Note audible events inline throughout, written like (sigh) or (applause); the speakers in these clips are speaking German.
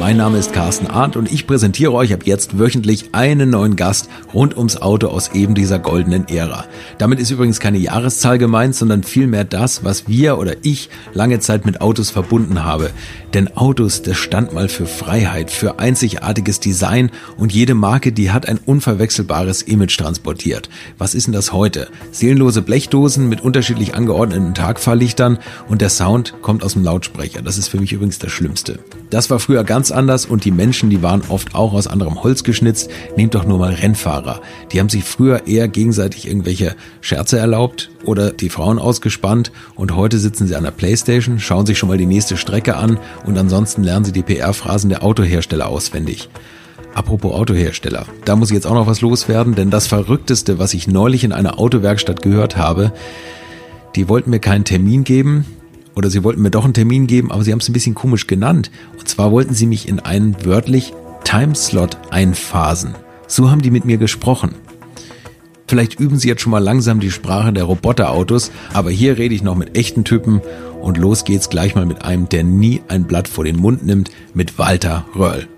Mein Name ist Carsten Arndt und ich präsentiere euch ab jetzt wöchentlich einen neuen Gast rund ums Auto aus eben dieser goldenen Ära. Damit ist übrigens keine Jahreszahl gemeint, sondern vielmehr das, was wir oder ich lange Zeit mit Autos verbunden habe. Denn Autos, das stand mal für Freiheit, für einzigartiges Design und jede Marke, die hat ein unverwechselbares Image transportiert. Was ist denn das heute? Seelenlose Blechdosen mit unterschiedlich angeordneten Tagfahrlichtern und der Sound kommt aus dem Lautsprecher. Das ist für mich übrigens das Schlimmste. Das war früher ganz anders und die Menschen, die waren oft auch aus anderem Holz geschnitzt. Nehmt doch nur mal Rennfahrer. Die haben sich früher eher gegenseitig irgendwelche Scherze erlaubt oder die Frauen ausgespannt und heute sitzen sie an der Playstation, schauen sich schon mal die nächste Strecke an und ansonsten lernen sie die PR-Phrasen der Autohersteller auswendig. Apropos Autohersteller, da muss ich jetzt auch noch was loswerden, denn das Verrückteste, was ich neulich in einer Autowerkstatt gehört habe, die wollten mir keinen Termin geben oder sie wollten mir doch einen Termin geben, aber sie haben es ein bisschen komisch genannt. Und zwar wollten sie mich in einen wörtlich Timeslot einphasen. So haben die mit mir gesprochen. Vielleicht üben Sie jetzt schon mal langsam die Sprache der Roboterautos, aber hier rede ich noch mit echten Typen und los geht's gleich mal mit einem, der nie ein Blatt vor den Mund nimmt, mit Walter Röll.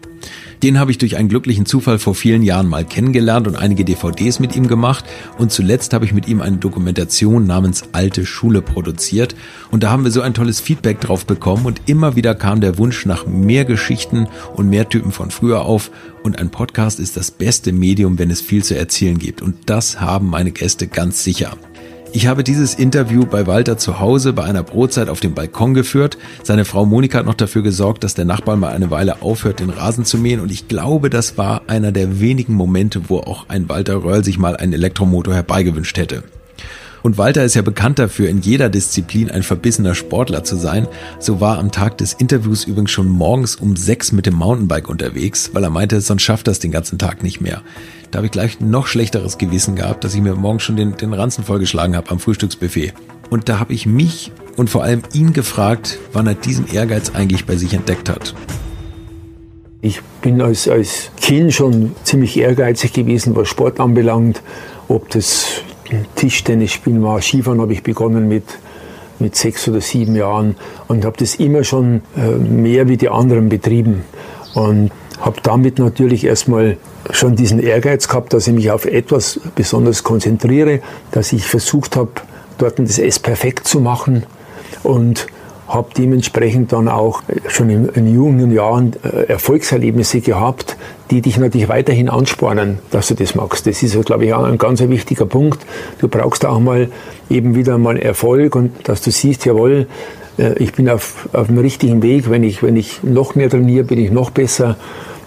Den habe ich durch einen glücklichen Zufall vor vielen Jahren mal kennengelernt und einige DVDs mit ihm gemacht. Und zuletzt habe ich mit ihm eine Dokumentation namens Alte Schule produziert. Und da haben wir so ein tolles Feedback drauf bekommen. Und immer wieder kam der Wunsch nach mehr Geschichten und mehr Typen von früher auf. Und ein Podcast ist das beste Medium, wenn es viel zu erzählen gibt. Und das haben meine Gäste ganz sicher. Ich habe dieses Interview bei Walter zu Hause bei einer Brotzeit auf dem Balkon geführt. Seine Frau Monika hat noch dafür gesorgt, dass der Nachbar mal eine Weile aufhört, den Rasen zu mähen. Und ich glaube, das war einer der wenigen Momente, wo auch ein Walter Röll sich mal einen Elektromotor herbeigewünscht hätte. Und Walter ist ja bekannt dafür, in jeder Disziplin ein verbissener Sportler zu sein. So war am Tag des Interviews übrigens schon morgens um sechs mit dem Mountainbike unterwegs, weil er meinte, sonst schafft er es den ganzen Tag nicht mehr. Da habe ich gleich noch schlechteres Gewissen gehabt, dass ich mir morgens schon den, den Ranzen vollgeschlagen habe am Frühstücksbuffet. Und da habe ich mich und vor allem ihn gefragt, wann er diesen Ehrgeiz eigentlich bei sich entdeckt hat. Ich bin als, als Kind schon ziemlich ehrgeizig gewesen, was Sport anbelangt. Ob das Tischtennis spielen war. Skifahren habe ich begonnen mit, mit sechs oder sieben Jahren und habe das immer schon äh, mehr wie die anderen betrieben. Und habe damit natürlich erstmal schon diesen Ehrgeiz gehabt, dass ich mich auf etwas besonders konzentriere, dass ich versucht habe, dort das S perfekt zu machen und habe dementsprechend dann auch schon in, in jungen Jahren äh, Erfolgserlebnisse gehabt, die dich natürlich weiterhin anspornen, dass du das machst. Das ist, glaube ich, auch ein ganz wichtiger Punkt. Du brauchst auch mal eben wieder mal Erfolg und dass du siehst, jawohl, ich bin auf, auf dem richtigen Weg. Wenn ich, wenn ich noch mehr trainiere, bin ich noch besser.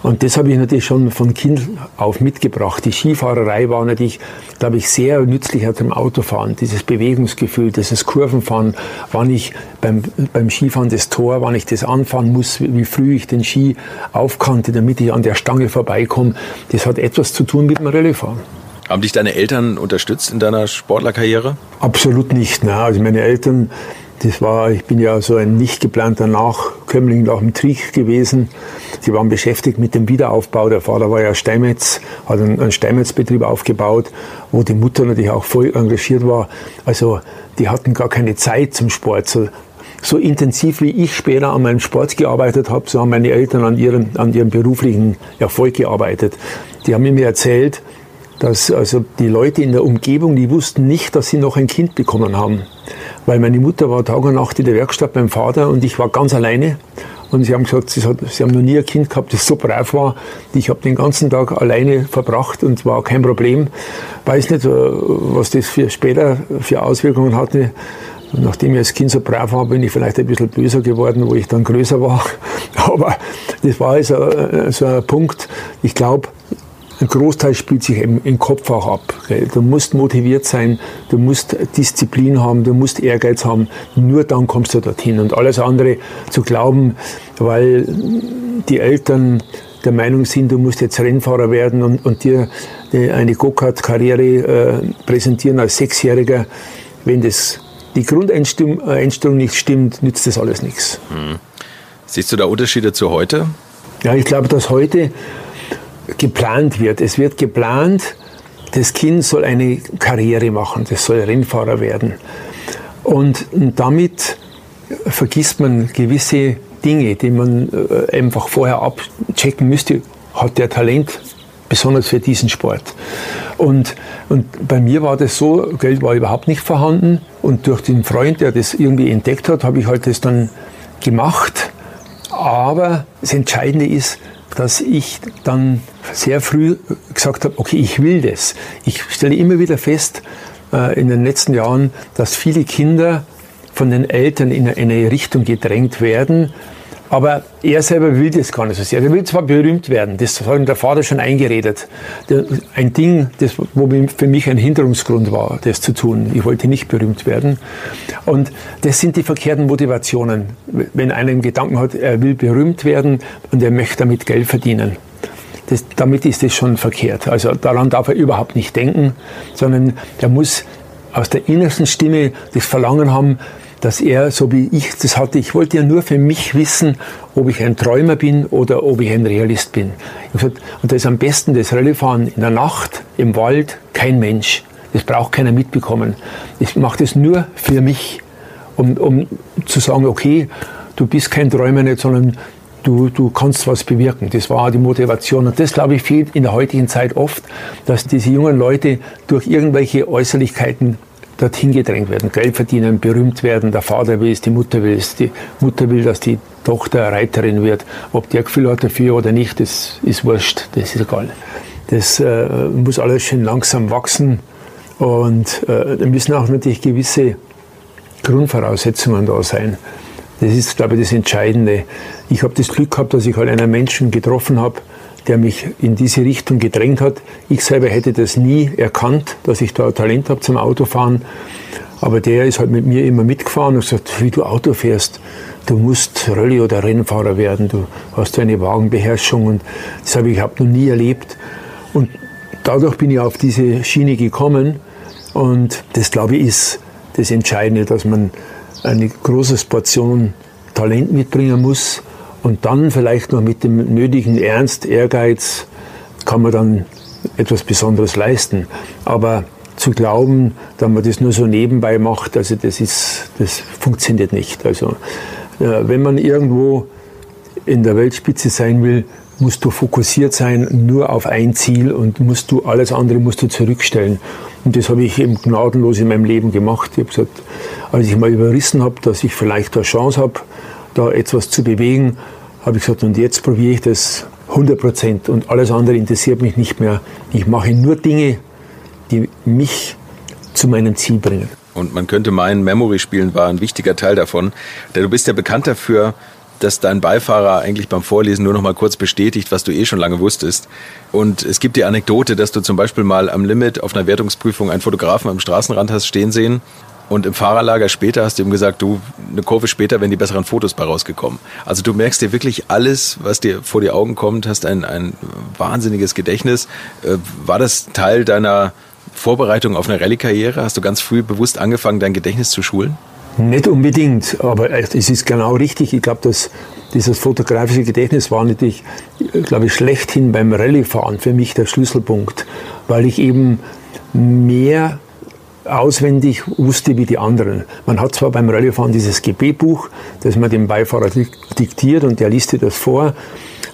Und das habe ich natürlich schon von Kind auf mitgebracht. Die Skifahrerei war natürlich, glaube ich, sehr nützlicher zum Autofahren. Dieses Bewegungsgefühl, dieses Kurvenfahren, wann ich beim, beim Skifahren das Tor, wann ich das anfahren muss, wie früh ich den Ski aufkannte, damit ich an der Stange vorbeikomme. Das hat etwas zu tun mit dem Rallyefahren. Haben dich deine Eltern unterstützt in deiner Sportlerkarriere? Absolut nicht. Ne? Also meine Eltern das war, ich bin ja so ein nicht geplanter Nachkömmling nach dem Krieg gewesen. Sie waren beschäftigt mit dem Wiederaufbau. Der Vater war ja Steinmetz, hat einen Steinmetzbetrieb aufgebaut, wo die Mutter natürlich auch voll engagiert war. Also die hatten gar keine Zeit zum Sport. So, so intensiv wie ich später an meinem Sport gearbeitet habe, so haben meine Eltern an ihrem, an ihrem beruflichen Erfolg gearbeitet. Die haben mir erzählt, dass also die Leute in der Umgebung, die wussten nicht, dass sie noch ein Kind bekommen haben. Weil meine Mutter war Tag und Nacht in der Werkstatt beim Vater und ich war ganz alleine. Und sie haben gesagt, sie, hat, sie haben noch nie ein Kind gehabt, das so brav war. Ich habe den ganzen Tag alleine verbracht und war kein Problem. Weiß nicht, äh, was das für später für Auswirkungen hatte. Nachdem ich als Kind so brav war, bin ich vielleicht ein bisschen böser geworden, wo ich dann größer war. (laughs) Aber das war also äh, so ein Punkt. Ich glaube, ein Großteil spielt sich im, im Kopf auch ab. Gell? Du musst motiviert sein, du musst Disziplin haben, du musst Ehrgeiz haben. Nur dann kommst du dorthin. Und alles andere zu glauben, weil die Eltern der Meinung sind, du musst jetzt Rennfahrer werden und, und dir eine Go-Kart-Karriere äh, präsentieren als Sechsjähriger, wenn das die Grundeinstellung nicht stimmt, nützt das alles nichts. Hm. Siehst du da Unterschiede zu heute? Ja, ich glaube, dass heute geplant wird. Es wird geplant, das Kind soll eine Karriere machen, das soll Rennfahrer werden. Und damit vergisst man gewisse Dinge, die man äh, einfach vorher abchecken müsste. Hat der Talent, besonders für diesen Sport? Und, und bei mir war das so, Geld war überhaupt nicht vorhanden. Und durch den Freund, der das irgendwie entdeckt hat, habe ich halt das dann gemacht. Aber das Entscheidende ist, dass ich dann sehr früh gesagt habe, okay, ich will das. Ich stelle immer wieder fest äh, in den letzten Jahren, dass viele Kinder von den Eltern in eine Richtung gedrängt werden, aber er selber will das gar nicht so sehr. Er will zwar berühmt werden, das hat ihm der Vater schon eingeredet. Ein Ding, das wo für mich ein Hinderungsgrund war, das zu tun. Ich wollte nicht berühmt werden. Und das sind die verkehrten Motivationen. Wenn einer einen Gedanken hat, er will berühmt werden und er möchte damit Geld verdienen. Das, damit ist das schon verkehrt. Also daran darf er überhaupt nicht denken, sondern er muss aus der innersten Stimme das Verlangen haben, dass er, so wie ich das hatte, ich wollte ja nur für mich wissen, ob ich ein Träumer bin oder ob ich ein Realist bin. Und da ist am besten das Rallyefahren in der Nacht, im Wald, kein Mensch. Das braucht keiner mitbekommen. Ich mache das nur für mich, um, um zu sagen, okay, du bist kein Träumer nicht, sondern du, du kannst was bewirken. Das war die Motivation. Und das, glaube ich, fehlt in der heutigen Zeit oft, dass diese jungen Leute durch irgendwelche Äußerlichkeiten dorthin gedrängt werden, Geld verdienen, berühmt werden. Der Vater will es, die Mutter will es. Die Mutter will, dass die Tochter Reiterin wird. Ob der Gefühl hat dafür oder nicht, das ist wurscht, das ist egal. Das äh, muss alles schön langsam wachsen und äh, da müssen auch natürlich gewisse Grundvoraussetzungen da sein. Das ist, glaube ich, das Entscheidende. Ich habe das Glück gehabt, dass ich halt einen Menschen getroffen habe, der mich in diese Richtung gedrängt hat. Ich selber hätte das nie erkannt, dass ich da Talent habe zum Autofahren. Aber der ist halt mit mir immer mitgefahren und gesagt, wie du Auto fährst, du musst Rallye- oder Rennfahrer werden, du hast eine Wagenbeherrschung und das habe ich überhaupt noch nie erlebt. Und dadurch bin ich auf diese Schiene gekommen und das, glaube ich, ist das Entscheidende, dass man eine große Portion Talent mitbringen muss und dann vielleicht noch mit dem nötigen Ernst, Ehrgeiz kann man dann etwas Besonderes leisten. Aber zu glauben, dass man das nur so nebenbei macht, also das ist, das funktioniert nicht. Also äh, wenn man irgendwo in der Weltspitze sein will, musst du fokussiert sein nur auf ein Ziel und musst du alles andere musst du zurückstellen. Und das habe ich eben gnadenlos in meinem Leben gemacht. Ich habe gesagt, als ich mal überrissen habe, dass ich vielleicht eine Chance habe, da etwas zu bewegen, habe ich gesagt, und jetzt probiere ich das 100 Prozent und alles andere interessiert mich nicht mehr. Ich mache nur Dinge, die mich zu meinem Ziel bringen. Und man könnte meinen, Memory-Spielen war ein wichtiger Teil davon. Denn du bist ja bekannt dafür, dass dein Beifahrer eigentlich beim Vorlesen nur noch mal kurz bestätigt, was du eh schon lange wusstest. Und es gibt die Anekdote, dass du zum Beispiel mal am Limit auf einer Wertungsprüfung einen Fotografen am Straßenrand hast stehen sehen und im Fahrerlager später hast du ihm gesagt, du, eine Kurve später wären die besseren Fotos bei rausgekommen. Also du merkst dir wirklich alles, was dir vor die Augen kommt, hast ein, ein wahnsinniges Gedächtnis. Äh, war das Teil deiner Vorbereitung auf eine Rallye-Karriere? Hast du ganz früh bewusst angefangen, dein Gedächtnis zu schulen? Nicht unbedingt, aber es ist genau richtig. Ich glaube, dass dieses fotografische Gedächtnis war natürlich, glaube ich, schlechthin beim Rallye-Fahren für mich der Schlüsselpunkt, weil ich eben mehr auswendig wusste wie die anderen. Man hat zwar beim Rallyefahren dieses GB-Buch, das man dem Beifahrer diktiert und der liest dir das vor,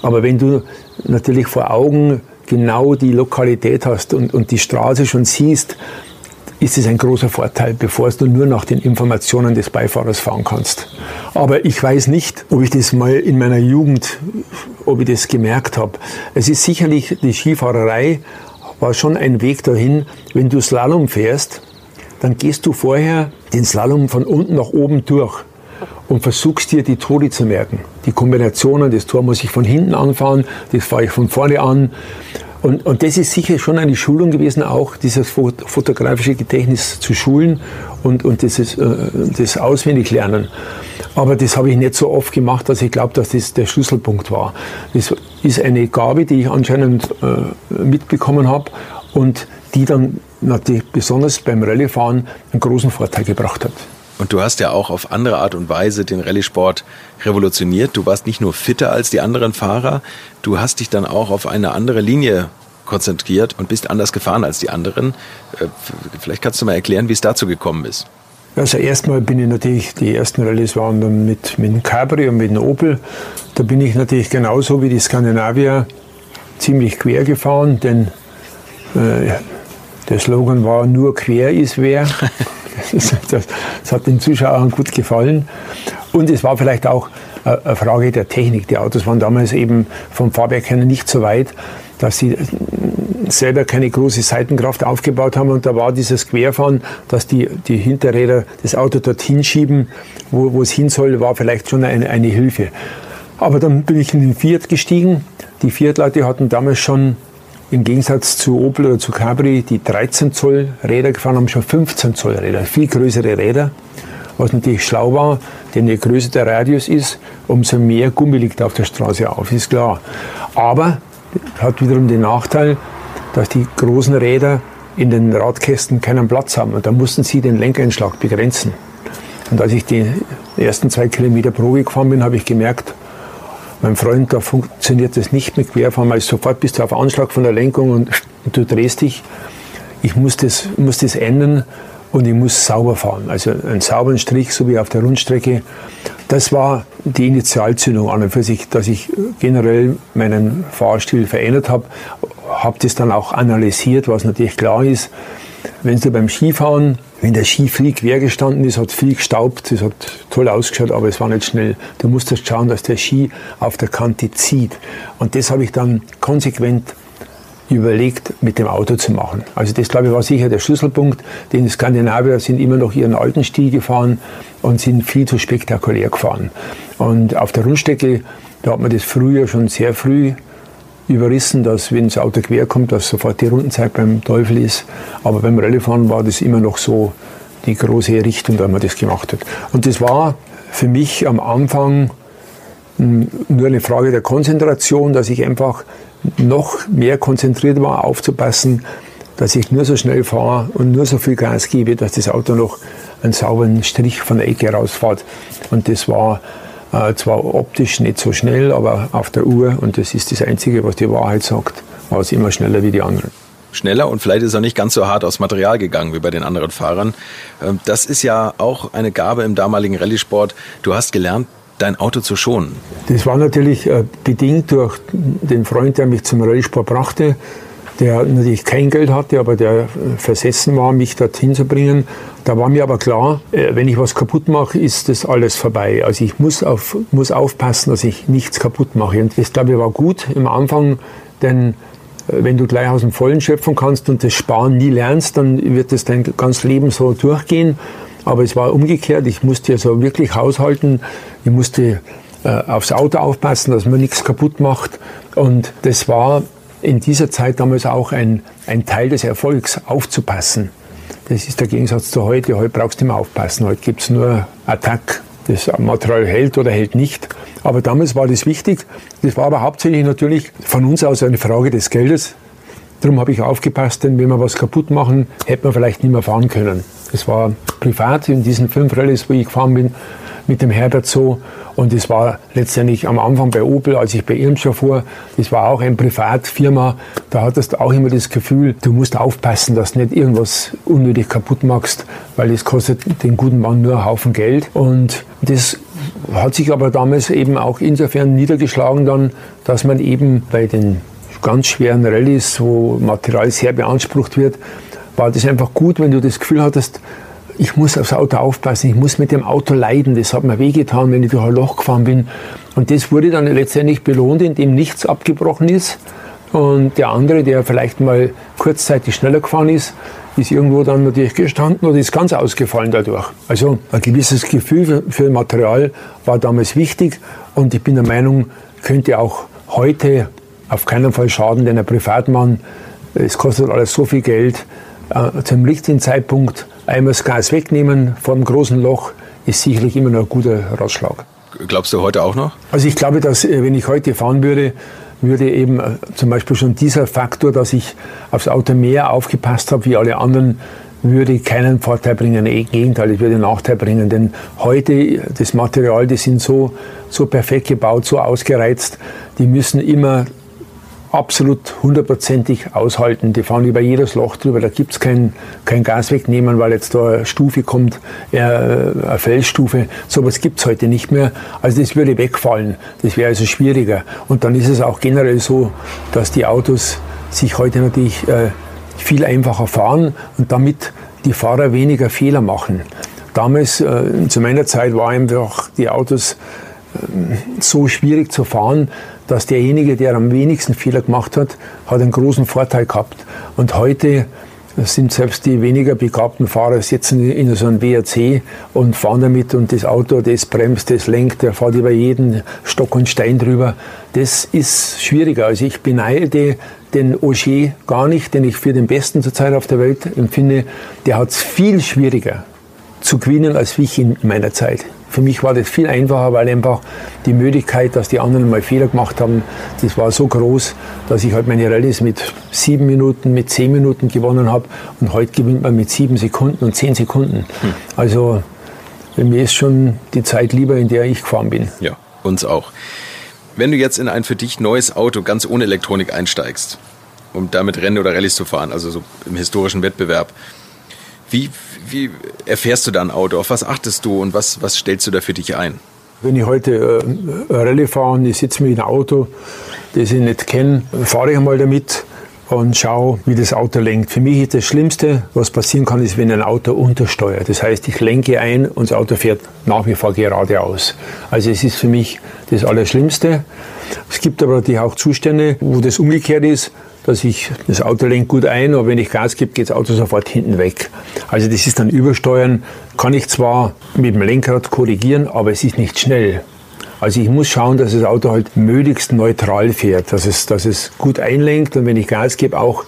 aber wenn du natürlich vor Augen genau die Lokalität hast und, und die Straße schon siehst, ist es ein großer Vorteil, bevor du nur nach den Informationen des Beifahrers fahren kannst. Aber ich weiß nicht, ob ich das mal in meiner Jugend, ob ich das gemerkt habe. Es ist sicherlich, die Skifahrerei war schon ein Weg dahin, wenn du Slalom fährst, dann gehst du vorher den Slalom von unten nach oben durch und versuchst dir die Tore zu merken. Die Kombinationen, das Tor muss ich von hinten anfahren, das fahre ich von vorne an. Und, und das ist sicher schon eine Schulung gewesen, auch dieses fotografische Gedächtnis zu schulen und, und dieses, äh, das auswendig lernen. Aber das habe ich nicht so oft gemacht, dass ich glaube, dass das der Schlüsselpunkt war. Das ist eine Gabe, die ich anscheinend äh, mitbekommen habe und die dann natürlich besonders beim Rallyefahren einen großen Vorteil gebracht hat. Und du hast ja auch auf andere Art und Weise den Rallye-Sport revolutioniert. Du warst nicht nur fitter als die anderen Fahrer, du hast dich dann auch auf eine andere Linie konzentriert und bist anders gefahren als die anderen. Äh, vielleicht kannst du mal erklären, wie es dazu gekommen ist. Also erstmal bin ich natürlich, die ersten Rallyes waren dann mit, mit dem Cabri und mit dem Opel. Da bin ich natürlich genauso wie die Skandinavier ziemlich quer gefahren, denn äh, der Slogan war nur quer ist wer. (laughs) Das, das, das, hat den Zuschauern gut gefallen. Und es war vielleicht auch äh, eine Frage der Technik. Die Autos waren damals eben vom Fahrwerk her nicht so weit, dass sie selber keine große Seitenkraft aufgebaut haben. Und da war dieses Querfahren, dass die, die Hinterräder das Auto dorthin schieben, wo, wo es hin soll, war vielleicht schon eine, eine Hilfe. Aber dann bin ich in den Fiat gestiegen. Die Fiat-Leute hatten damals schon im Gegensatz zu Opel oder zu Cabri, die 13 Zoll Räder gefahren haben, schon 15 Zoll Räder, viel größere Räder. Was natürlich schlau war, denn je größer der Radius ist, umso mehr Gummi liegt auf der Straße auf, ist klar. Aber hat wiederum den Nachteil, dass die großen Räder in den Radkästen keinen Platz haben. Und da mussten sie den Lenkeinschlag begrenzen. Und als ich die ersten zwei Kilometer Probe gefahren bin, habe ich gemerkt, mein Freund, da funktioniert das nicht mit Querfahren, weil sofort bist du auf Anschlag von der Lenkung und, du drehst dich. Ich muss das, muss das ändern und ich muss sauber fahren. Also einen sauberen Strich, so wie auf der Rundstrecke. Das war die Initialzündung an und für sich, dass ich generell meinen Fahrstil verändert habe. Habe das dann auch analysiert, was natürlich klar ist. Wenn du beim Skifahren, wenn der Ski viel quer gestanden ist, hat viel gestaubt, das hat toll ausgeschaut, aber es war nicht schnell. Du musstest schauen, dass der Ski auf der Kante zieht. Und das habe ich dann konsequent überlegt, mit dem Auto zu machen. Also das, glaube ich, war sicher der Schlüsselpunkt. denn Die Skandinavier sind immer noch ihren alten Stil gefahren und sind viel zu spektakulär gefahren. Und auf der Rundstrecke, da hat man das früher schon sehr früh überrissen, dass wenn das Auto quer kommt, dass sofort die Rundenzeit beim Teufel ist. Aber beim Rallyefahren war das immer noch so die große Richtung, da man das gemacht hat. Und das war für mich am Anfang hm, nur eine Frage der Konzentration, dass ich einfach noch mehr konzentriert war, aufzupassen, dass ich nur so schnell fahre und nur so viel Gas gebe, dass das Auto noch einen sauberen Strich von der Ecke rausfährt. Und das war äh, zwar optisch nicht so schnell, aber auf der Uhr, und das ist das Einzige, was die Wahrheit sagt, war es immer schneller wie die anderen schneller und vielleicht ist er nicht ganz so hart aus Material gegangen wie bei den anderen Fahrern. Ähm, das ist ja auch eine Gabe im damaligen Rallye-Sport. Du hast gelernt, dein Auto zu schonen. Das war natürlich äh, bedingt durch den Freund, der mich zum Rallye-Sport brachte der natürlich kein Geld hatte, aber der äh, versessen war, mich dorthin zu bringen. Da war mir aber klar, äh, wenn ich was kaputt mache, ist das alles vorbei. Also ich muss, auf, muss aufpassen, dass ich nichts kaputt mache. Und das, glaube ich, war gut im Anfang, denn äh, wenn du gleich aus dem Vollen schöpfen kannst und das Sparen nie lernst, dann wird das dein ganzes Leben so durchgehen. Aber es war umgekehrt. Ich musste ja so wirklich haushalten. Ich musste aufs Auto aufpassen, dass man nichts kaputt macht. Und das war in dieser Zeit damals auch ein, ein Teil des Erfolgs, aufzupassen. Das ist der Gegensatz zu heute. Heute brauchst du immer aufpassen. Heute gibt es nur Attack. Das Material hält oder hält nicht. Aber damals war das wichtig. Das war aber hauptsächlich natürlich von uns aus eine Frage des Geldes. Darum habe ich aufgepasst, denn wenn wir was kaputt machen, hätte man vielleicht nicht mehr fahren können. Das war privat in diesen fünf Rallyes, wo ich gefahren bin, mit dem Herbert so. Und es war letztendlich am Anfang bei Opel, als ich bei Irmscher fuhr, das war auch eine Privatfirma, da hattest du auch immer das Gefühl, du musst aufpassen, dass du nicht irgendwas unnötig kaputt machst, weil das kostet den guten Mann nur einen Haufen Geld. Und das hat sich aber damals eben auch insofern niedergeschlagen dann, dass man eben bei den ganz schweren Rallyes, wo Material sehr beansprucht wird, war das einfach gut, wenn du das Gefühl hattest, ich muss aufs Auto aufpassen, ich muss mit dem Auto leiden. Das hat mir wehgetan, wenn ich durch ein Loch gefahren bin. Und das wurde dann letztendlich belohnt, indem nichts abgebrochen ist. Und der andere, der vielleicht mal kurzzeitig schneller gefahren ist, ist irgendwo dann natürlich gestanden oder ist ganz ausgefallen dadurch. Also ein gewisses Gefühl für Material war damals wichtig und ich bin der Meinung, könnte auch heute auf keinen Fall schaden, denn ein Privatmann, es kostet alles so viel Geld, äh, zum richtigen Zeitpunkt einmal das Gas wegnehmen vor dem großen Loch ist sicherlich immer noch ein guter Ratschlag. Glaubst du heute auch noch? Also ich glaube, dass äh, wenn ich heute fahren würde, würde eben äh, zum Beispiel schon dieser Faktor, dass ich aufs Auto mehr aufgepasst habe wie alle anderen, würde keinen Vorteil bringen. Im Gegenteil, es würde einen Nachteil bringen. Denn heute, das Material, die sind so, so perfekt gebaut, so ausgereizt, die müssen immer absolut hundertprozentig aushalten. Die fahren über jedes Loch drüber, da gibt es kein, kein Gas wegnehmen, weil jetzt da eine Stufe kommt, äh, eine Felsstufe. Sowas gibt es heute nicht mehr. Also das würde wegfallen. Das wäre also schwieriger. Und dann ist es auch generell so, dass die Autos sich heute natürlich äh, viel einfacher fahren und damit die Fahrer weniger Fehler machen. Damals, äh, zu meiner Zeit, waren einfach die Autos äh, so schwierig zu fahren, dass derjenige, der am wenigsten Fehler gemacht hat, hat einen großen Vorteil gehabt. Und heute sind selbst die weniger begabten Fahrer sitzen in so einem WRC und fahren damit und das Auto, das bremst, das lenkt, der fährt über jeden Stock und Stein drüber. Das ist schwieriger. Also ich beneide den Auger gar nicht, den ich für den Besten zurzeit auf der Welt empfinde. Der hat es viel schwieriger zu gewinnen als ich in meiner Zeit. Für mich war das viel einfacher, weil einfach die Möglichkeit, dass die anderen mal Fehler gemacht haben, das war so groß, dass ich halt meine Rallyes mit sieben Minuten, mit zehn Minuten gewonnen habe. Und heute gewinnt man mit sieben Sekunden und zehn Sekunden. Hm. Also mir ist schon die Zeit lieber, in der ich gefahren bin. Ja, uns auch. Wenn du jetzt in ein für dich neues Auto ganz ohne Elektronik einsteigst, um damit Rennen oder Rallyes zu fahren, also so im historischen Wettbewerb, wie, wie erfährst du da ein Auto? Auf was achtest du und was, was stellst du da für dich ein? Wenn ich heute äh, Rallye fahre und ich sitze mit einem Auto, das ich nicht kenne, fahre ich einmal damit und schaue, wie das Auto lenkt. Für mich ist das Schlimmste, was passieren kann, ist, wenn ein Auto untersteuert. Das heißt, ich lenke ein und das Auto fährt nach wie vor geradeaus. Also es ist für mich das Allerschlimmste. Es gibt aber natürlich auch Zustände, wo das umgekehrt ist dass ich das Auto lenkt gut ein, aber wenn ich Gas gebe, geht das Auto sofort hinten weg. Also das ist dann Übersteuern. Kann ich zwar mit dem Lenkrad korrigieren, aber es ist nicht schnell. Also ich muss schauen, dass das Auto halt möglichst neutral fährt, dass es, dass es gut einlenkt und wenn ich Gas gebe, auch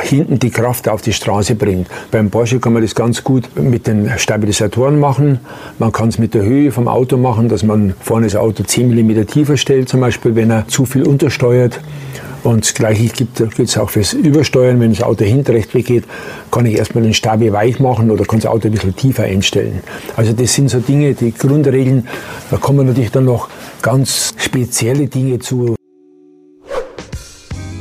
hinten die Kraft auf die Straße bringt. Beim Porsche kann man das ganz gut mit den Stabilisatoren machen. Man kann es mit der Höhe vom Auto machen, dass man vorne das Auto 10 mm tiefer stellt, zum Beispiel, wenn er zu viel untersteuert. Und das Gleiche gibt es auch fürs Übersteuern. Wenn das Auto hinten recht weggeht, kann ich erstmal den Stabi weich machen oder kann das Auto ein bisschen tiefer einstellen. Also das sind so Dinge, die Grundregeln. Da kommen natürlich dann noch ganz spezielle Dinge zu.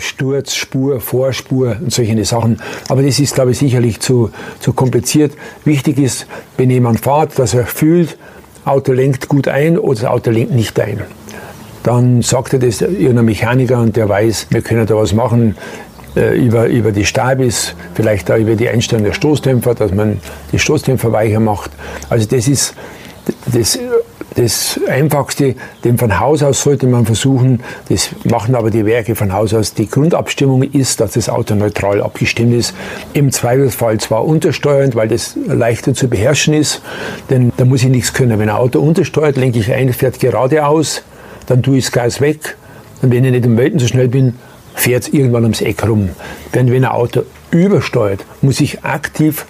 Sturz, Spur, Vorspur und solche Sachen. Aber das ist, glaube ich, sicherlich zu, zu kompliziert. Wichtig ist, wenn jemand fährt, dass er fühlt, Auto lenkt gut ein oder das Auto lenkt nicht ein. Dann sagt er das irgendein Mechaniker und der weiß, wir können da was machen äh, über, über die Stabis, vielleicht auch über die Einstellung der Stoßdämpfer, dass man die Stoßdämpfer weicher macht. Also das ist, das Das Einfachste, dem von Haus aus sollte man versuchen, das machen aber die Werke von Haus aus, die Grundabstimmung ist, dass das Auto neutral abgestimmt ist. Im Zweifelsfall zwar untersteuernd, weil das leichter zu beherrschen ist, denn da muss ich nichts können. Wenn ein Auto untersteuert, lenke ich ein, fährt geradeaus, dann tue ich das Gas weg. Und wenn ich nicht um Welten so schnell bin, fährt es irgendwann ums Eck rum. Denn wenn ein Auto übersteuert, muss ich aktiv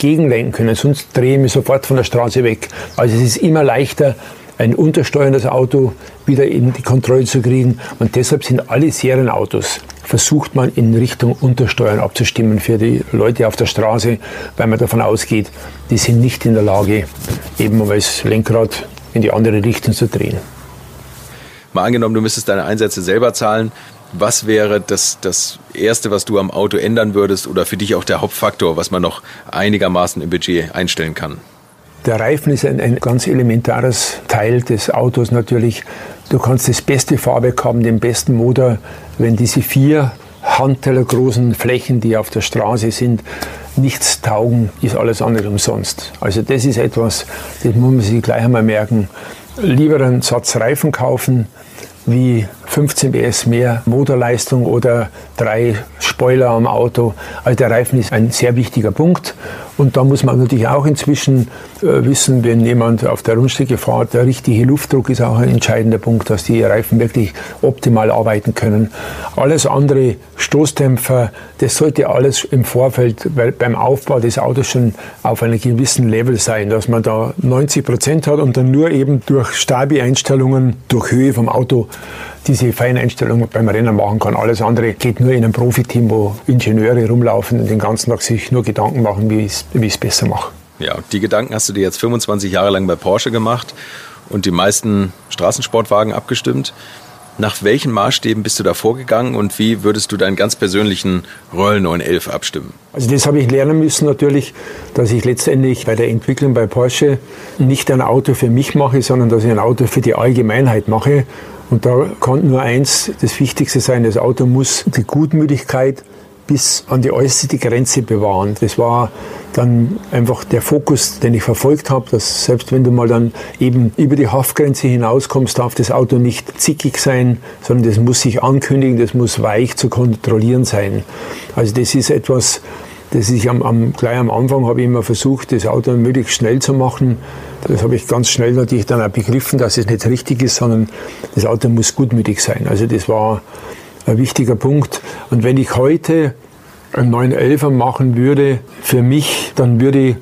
gegenlenken können, sonst drehe ich mich sofort von der Straße weg. Also es ist immer leichter, ein untersteuerndes Auto wieder in die Kontrolle zu kriegen. Und deshalb sind alle Serienautos, versucht man in Richtung Untersteuern abzustimmen für die Leute auf der Straße, weil man davon ausgeht, die sind nicht in der Lage, eben mal das Lenkrad in die andere Richtung zu drehen. Mal angenommen, du müsstest deine Einsätze selber zahlen. Was wäre das, das Erste, was du am Auto ändern würdest oder für dich auch der Hauptfaktor, was man noch einigermaßen im Budget einstellen kann? Der Reifen ist ein, ein ganz elementares Teil des Autos natürlich. Du kannst das beste Fahrwerk haben, den besten Motor, wenn diese vier Handteller großen Flächen, die auf der Straße sind, nichts taugen, ist alles andere umsonst. Also das ist etwas, das muss man sich gleich einmal merken. Lieber einen Satz Reifen kaufen, wie 15 PS mehr Motorleistung oder drei Spoiler am Auto. Also der Reifen ist ein sehr wichtiger Punkt. Und da muss man natürlich auch inzwischen äh, wissen, wenn jemand auf der Rundstrecke fährt, der richtige Luftdruck ist auch ein entscheidender Punkt, dass die Reifen wirklich optimal arbeiten können. Alles andere, Stoßdämpfer, das sollte alles im Vorfeld beim Aufbau des Autos schon auf einem gewissen Level sein, dass man da 90 Prozent hat und dann nur eben durch Stabi-Einstellungen, durch Höhe vom Auto diese Feineinstellungen beim Rennen machen kann. Alles andere geht nur in einem Profiteam, wo Ingenieure rumlaufen und den ganzen Tag sich nur Gedanken machen, wie ich es besser mache. Ja, die Gedanken hast du dir jetzt 25 Jahre lang bei Porsche gemacht und die meisten Straßensportwagen abgestimmt. Nach welchen Maßstäben bist du da vorgegangen und wie würdest du deinen ganz persönlichen Roll 911 abstimmen? Also das habe ich lernen müssen natürlich, dass ich letztendlich bei der Entwicklung bei Porsche nicht ein Auto für mich mache, sondern dass ich ein Auto für die Allgemeinheit mache und da kann nur eins das Wichtigste sein, das Auto muss die Gutmütigkeit bis an die äußerste Grenze bewahren. Das war dann einfach der Fokus, den ich verfolgt habe, dass selbst wenn du mal dann eben über die Haftgrenze hinauskommst, darf das Auto nicht zickig sein, sondern das muss sich ankündigen, das muss weich zu kontrollieren sein. Also das ist etwas, das ich am, am, gleich am Anfang habe ich immer versucht, das Auto möglichst schnell zu machen, das habe ich ganz schnell natürlich dann auch begriffen, dass es nicht richtig ist, sondern das Auto muss gutmütig sein. Also das war ein wichtiger Punkt. Und wenn ich heute einen 911er machen würde, für mich, dann würde ich,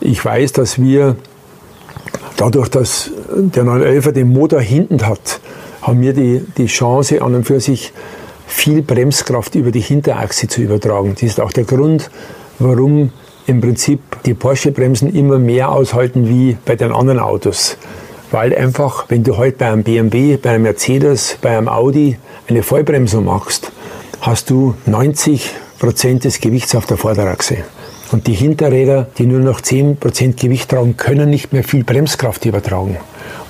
ich weiß, dass wir dadurch, dass der 911er den Motor hinten hat, haben wir die, die Chance an und für sich viel Bremskraft über die Hinterachse zu übertragen. Das ist auch der Grund, warum im Prinzip die Porsche-Bremsen immer mehr aushalten wie bei den anderen Autos. Weil einfach, wenn du heute bei einem BMW, bei einem Mercedes, bei einem Audi eine Vollbremsung machst, hast du 90 Prozent des Gewichts auf der Vorderachse. Und die Hinterräder, die nur noch 10 Prozent Gewicht tragen, können nicht mehr viel Bremskraft übertragen.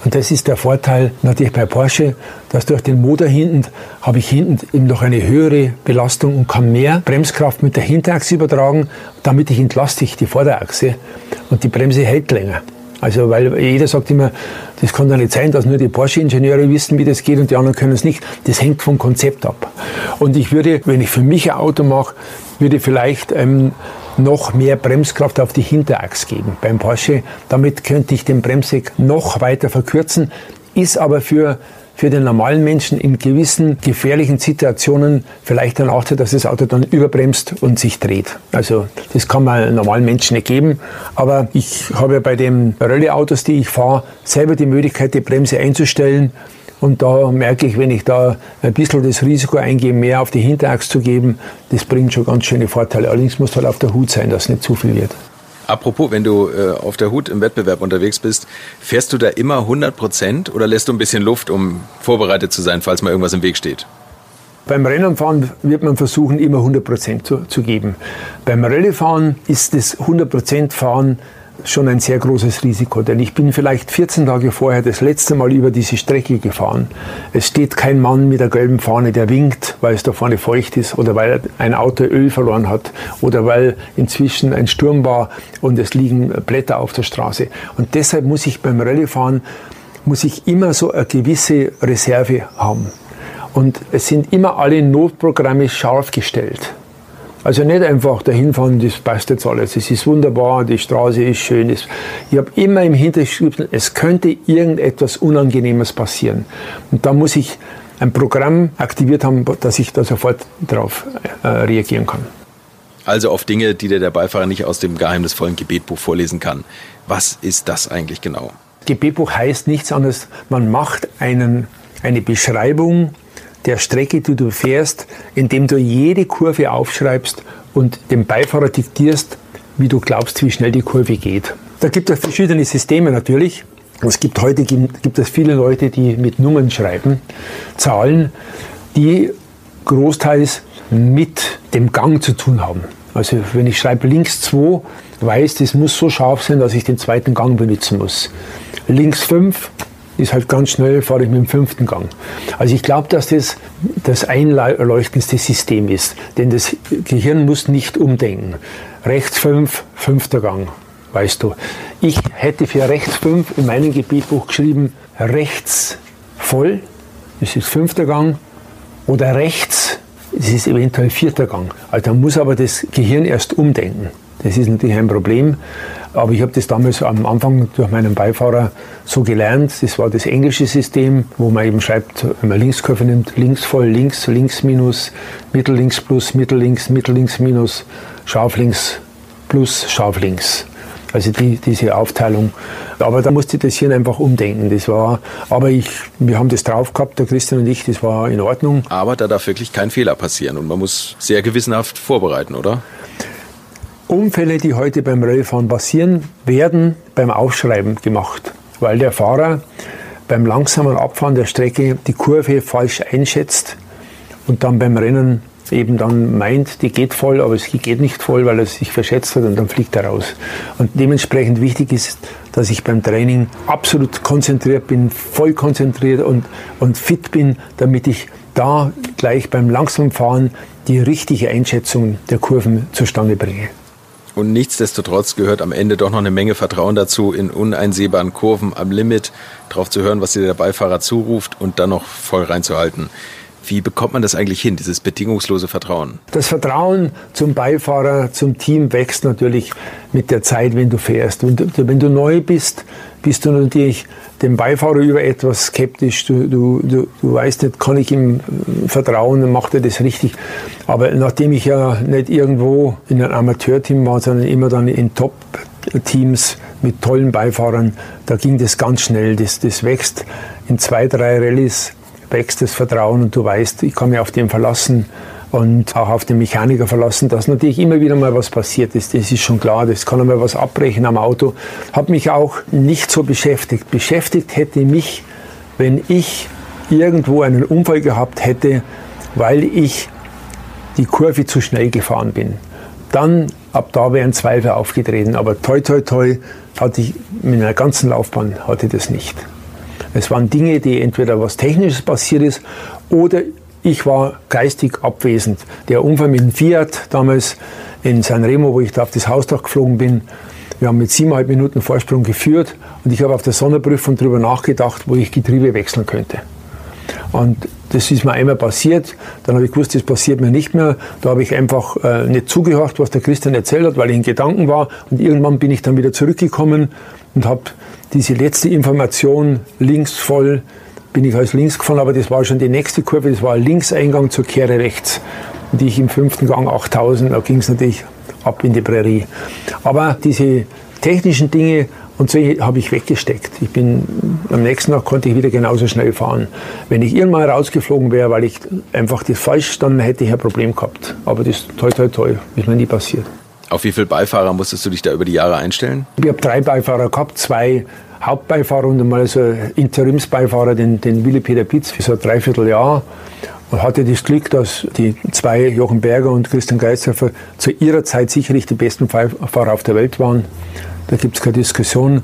Und das ist der Vorteil natürlich bei Porsche, dass durch den Motor hinten habe ich hinten eben noch eine höhere Belastung und kann mehr Bremskraft mit der Hinterachse übertragen. Damit ich entlaste ich die Vorderachse und die Bremse hält länger. Also weil jeder sagt immer, das kann doch nicht sein, dass nur die Porsche-Ingenieure wissen, wie das geht und die anderen können es nicht. Das hängt vom Konzept ab. Und ich würde, wenn ich für mich ein Auto mache, würde vielleicht ähm, noch mehr Bremskraft auf die Hinterachse geben beim Porsche. Damit könnte ich den Bremsweg noch weiter verkürzen, ist aber für für den normalen Menschen in gewissen gefährlichen Situationen vielleicht ein Nachteil, dass das Auto dann überbremst und sich dreht. Also das kann man normalen Menschen nicht geben. Aber ich habe bei den Rallye-Autos, die ich fahre, selber die Möglichkeit, die Bremse einzustellen und da merke ich, wenn ich da ein bisschen das Risiko eingehe, mehr auf die Hinterachse zu geben, das bringt schon ganz schöne Vorteile. Allerdings muss halt auf der Hut sein, dass nicht zu viel wird. Apropos, wenn du äh, auf der Hut im Wettbewerb unterwegs bist, fährst du da immer 100 Prozent oder lässt du ein bisschen Luft, um vorbereitet zu sein, falls mal irgendwas im Weg steht? Beim Rennenfahren wird man versuchen, immer 100 Prozent zu, zu geben. Beim Rallyefahren ist das 100 Prozent Fahren schon ein sehr großes Risiko, denn ich bin vielleicht 14 Tage vorher das letzte Mal über diese Strecke gefahren. Es steht kein Mann mit der gelben Fahne, der winkt, weil es da vorne feucht ist oder weil ein Auto Öl verloren hat oder weil inzwischen ein Sturm war und es liegen Blätter auf der Straße. Und deshalb muss ich beim Rallyefahren muss ich immer so eine gewisse Reserve haben. Und es sind immer alle Notprogramme scharf gestellt. Also nicht einfach dahin fahren, das passt jetzt alles, es ist wunderbar, die Straße ist schön. Ich habe immer im Hintergrund, es könnte irgendetwas Unangenehmes passieren. Und da muss ich ein Programm aktiviert haben, dass ich da sofort darauf äh, reagieren kann. Also auf Dinge, die dir der Beifahrer nicht aus dem geheimnisvollen Gebetbuch vorlesen kann. Was ist das eigentlich genau? Gebetbuch heißt nichts anderes, man macht einen, eine Beschreibung der Strecke, die du fährst, indem du jede Kurve aufschreibst und dem Beifahrer diktierst, wie du glaubst, wie schnell die Kurve geht. Da gibt es verschiedene Systeme natürlich. Es gibt heute gibt es viele Leute, die mit Nummern schreiben, Zahlen, die großteils mit dem Gang zu tun haben. Also wenn ich schreibe links 2, weiß, das muss so scharf sein, dass ich den zweiten Gang benutzen muss. Links 5 ist halt ganz schnell, fahre ich mit dem fünften Gang. Also ich glaube, dass das das einleuchtendste System ist. Denn das Gehirn muss nicht umdenken. Rechts 5, fünfter Gang, weißt du. Ich hätte für rechts 5 in meinem Gebetbuch geschrieben, rechts voll, das ist fünfter Gang, oder rechts, das ist eventuell vierter Gang. Also da muss aber das Gehirn erst umdenken. Das ist natürlich ein Problem. Aber ich habe das damals am Anfang durch meinen Beifahrer so gelernt. Das war das englische System, wo man eben schreibt, wenn man Linkskurve nimmt, links voll, links, links minus, mittellinks plus, mittellinks, mittellinks minus, scharf links plus, scharf links. Also die, diese Aufteilung. Aber da musste das Hirn einfach umdenken. Das war, aber ich, wir haben das drauf gehabt, der Christian und ich, das war in Ordnung. Aber da darf wirklich kein Fehler passieren und man muss sehr gewissenhaft vorbereiten, oder? Unfälle, die heute beim Rallyefahren passieren, werden beim Aufschreiben gemacht, weil der Fahrer beim langsamen Abfahren der Strecke die Kurve falsch einschätzt und dann beim Rennen eben dann meint, die geht voll, aber es geht nicht voll, weil er sich verschätzt hat und dann fliegt er raus. Und dementsprechend wichtig ist, dass ich beim Training absolut konzentriert bin, voll konzentriert und, und fit bin, damit ich da gleich beim langsamen Fahren die richtige Einschätzung der Kurven zustande bringe. Und nichtsdestotrotz gehört am Ende doch noch eine Menge Vertrauen dazu, in uneinsehbaren Kurven am Limit drauf zu hören, was dir der Beifahrer zuruft und dann noch voll reinzuhalten. Wie bekommt man das eigentlich hin, dieses bedingungslose Vertrauen? Das Vertrauen zum Beifahrer, zum Team wächst natürlich mit der Zeit, wenn du fährst. Wenn du, wenn du neu bist, bist du natürlich dem Beifahrer über etwas skeptisch. Du, du, du, du weißt nicht, kann ich ihm vertrauen, macht er das richtig. Aber nachdem ich ja nicht irgendwo in einem Amateurteam war, sondern immer dann in Top-Teams mit tollen Beifahrern, da ging das ganz schnell. Das, das wächst in zwei, drei Rallyes, wächst das Vertrauen und du weißt, ich kann mich auf den verlassen und auch auf den Mechaniker verlassen, dass natürlich immer wieder mal was passiert ist. Das ist schon klar, das kann einmal was abbrechen am Auto. Hat mich auch nicht so beschäftigt. Beschäftigt hätte mich, wenn ich irgendwo einen Unfall gehabt hätte, weil ich die Kurve zu schnell gefahren bin. Dann, ab da wären Zweifel aufgetreten. Aber toi, toi, toi, hatte ich mit meiner ganzen Laufbahn hatte das nicht. Es waren Dinge, die entweder was Technisches passiert ist oder ich war geistig abwesend. Der Unfall mit dem Fiat damals in Sanremo, wo ich da auf das Hausdach geflogen bin, wir haben mit siebeneinhalb Minuten Vorsprung geführt und ich habe auf der Sonderprüfung darüber nachgedacht, wo ich Getriebe wechseln könnte. Und das ist mir einmal passiert, dann habe ich gewusst, das passiert mir nicht mehr. Da habe ich einfach äh, nicht zugehört, was der Christian erzählt hat, weil ich in Gedanken war. Und irgendwann bin ich dann wieder zurückgekommen und habe diese letzte Information links voll bin ich als links gefahren, aber das war schon die nächste Kurve, das war ein Linkseingang zur Kehre rechts. Und ich im fünften Gang 8000, da ging es natürlich ab in die Prärie. Aber diese technischen Dinge und so habe ich weggesteckt. Ich bin, am nächsten Tag konnte ich wieder genauso schnell fahren. Wenn ich irgendwann rausgeflogen wäre, weil ich einfach das falsch, dann hätte ich ein Problem gehabt. Aber das toi toi toi, ist mir nie passiert. Auf wie viele Beifahrer musstest du dich da über die Jahre einstellen? Ich habe drei Beifahrer gehabt, zwei Hauptbeifahrer und einmal so Interimsbeifahrer, den, den Willi Peter Pitz, für so ein Dreivierteljahr. Und hatte das Glück, dass die zwei, Jochen Berger und Christian Geishofer, zu ihrer Zeit sicherlich die besten Fahrer auf der Welt waren. Da gibt es keine Diskussion.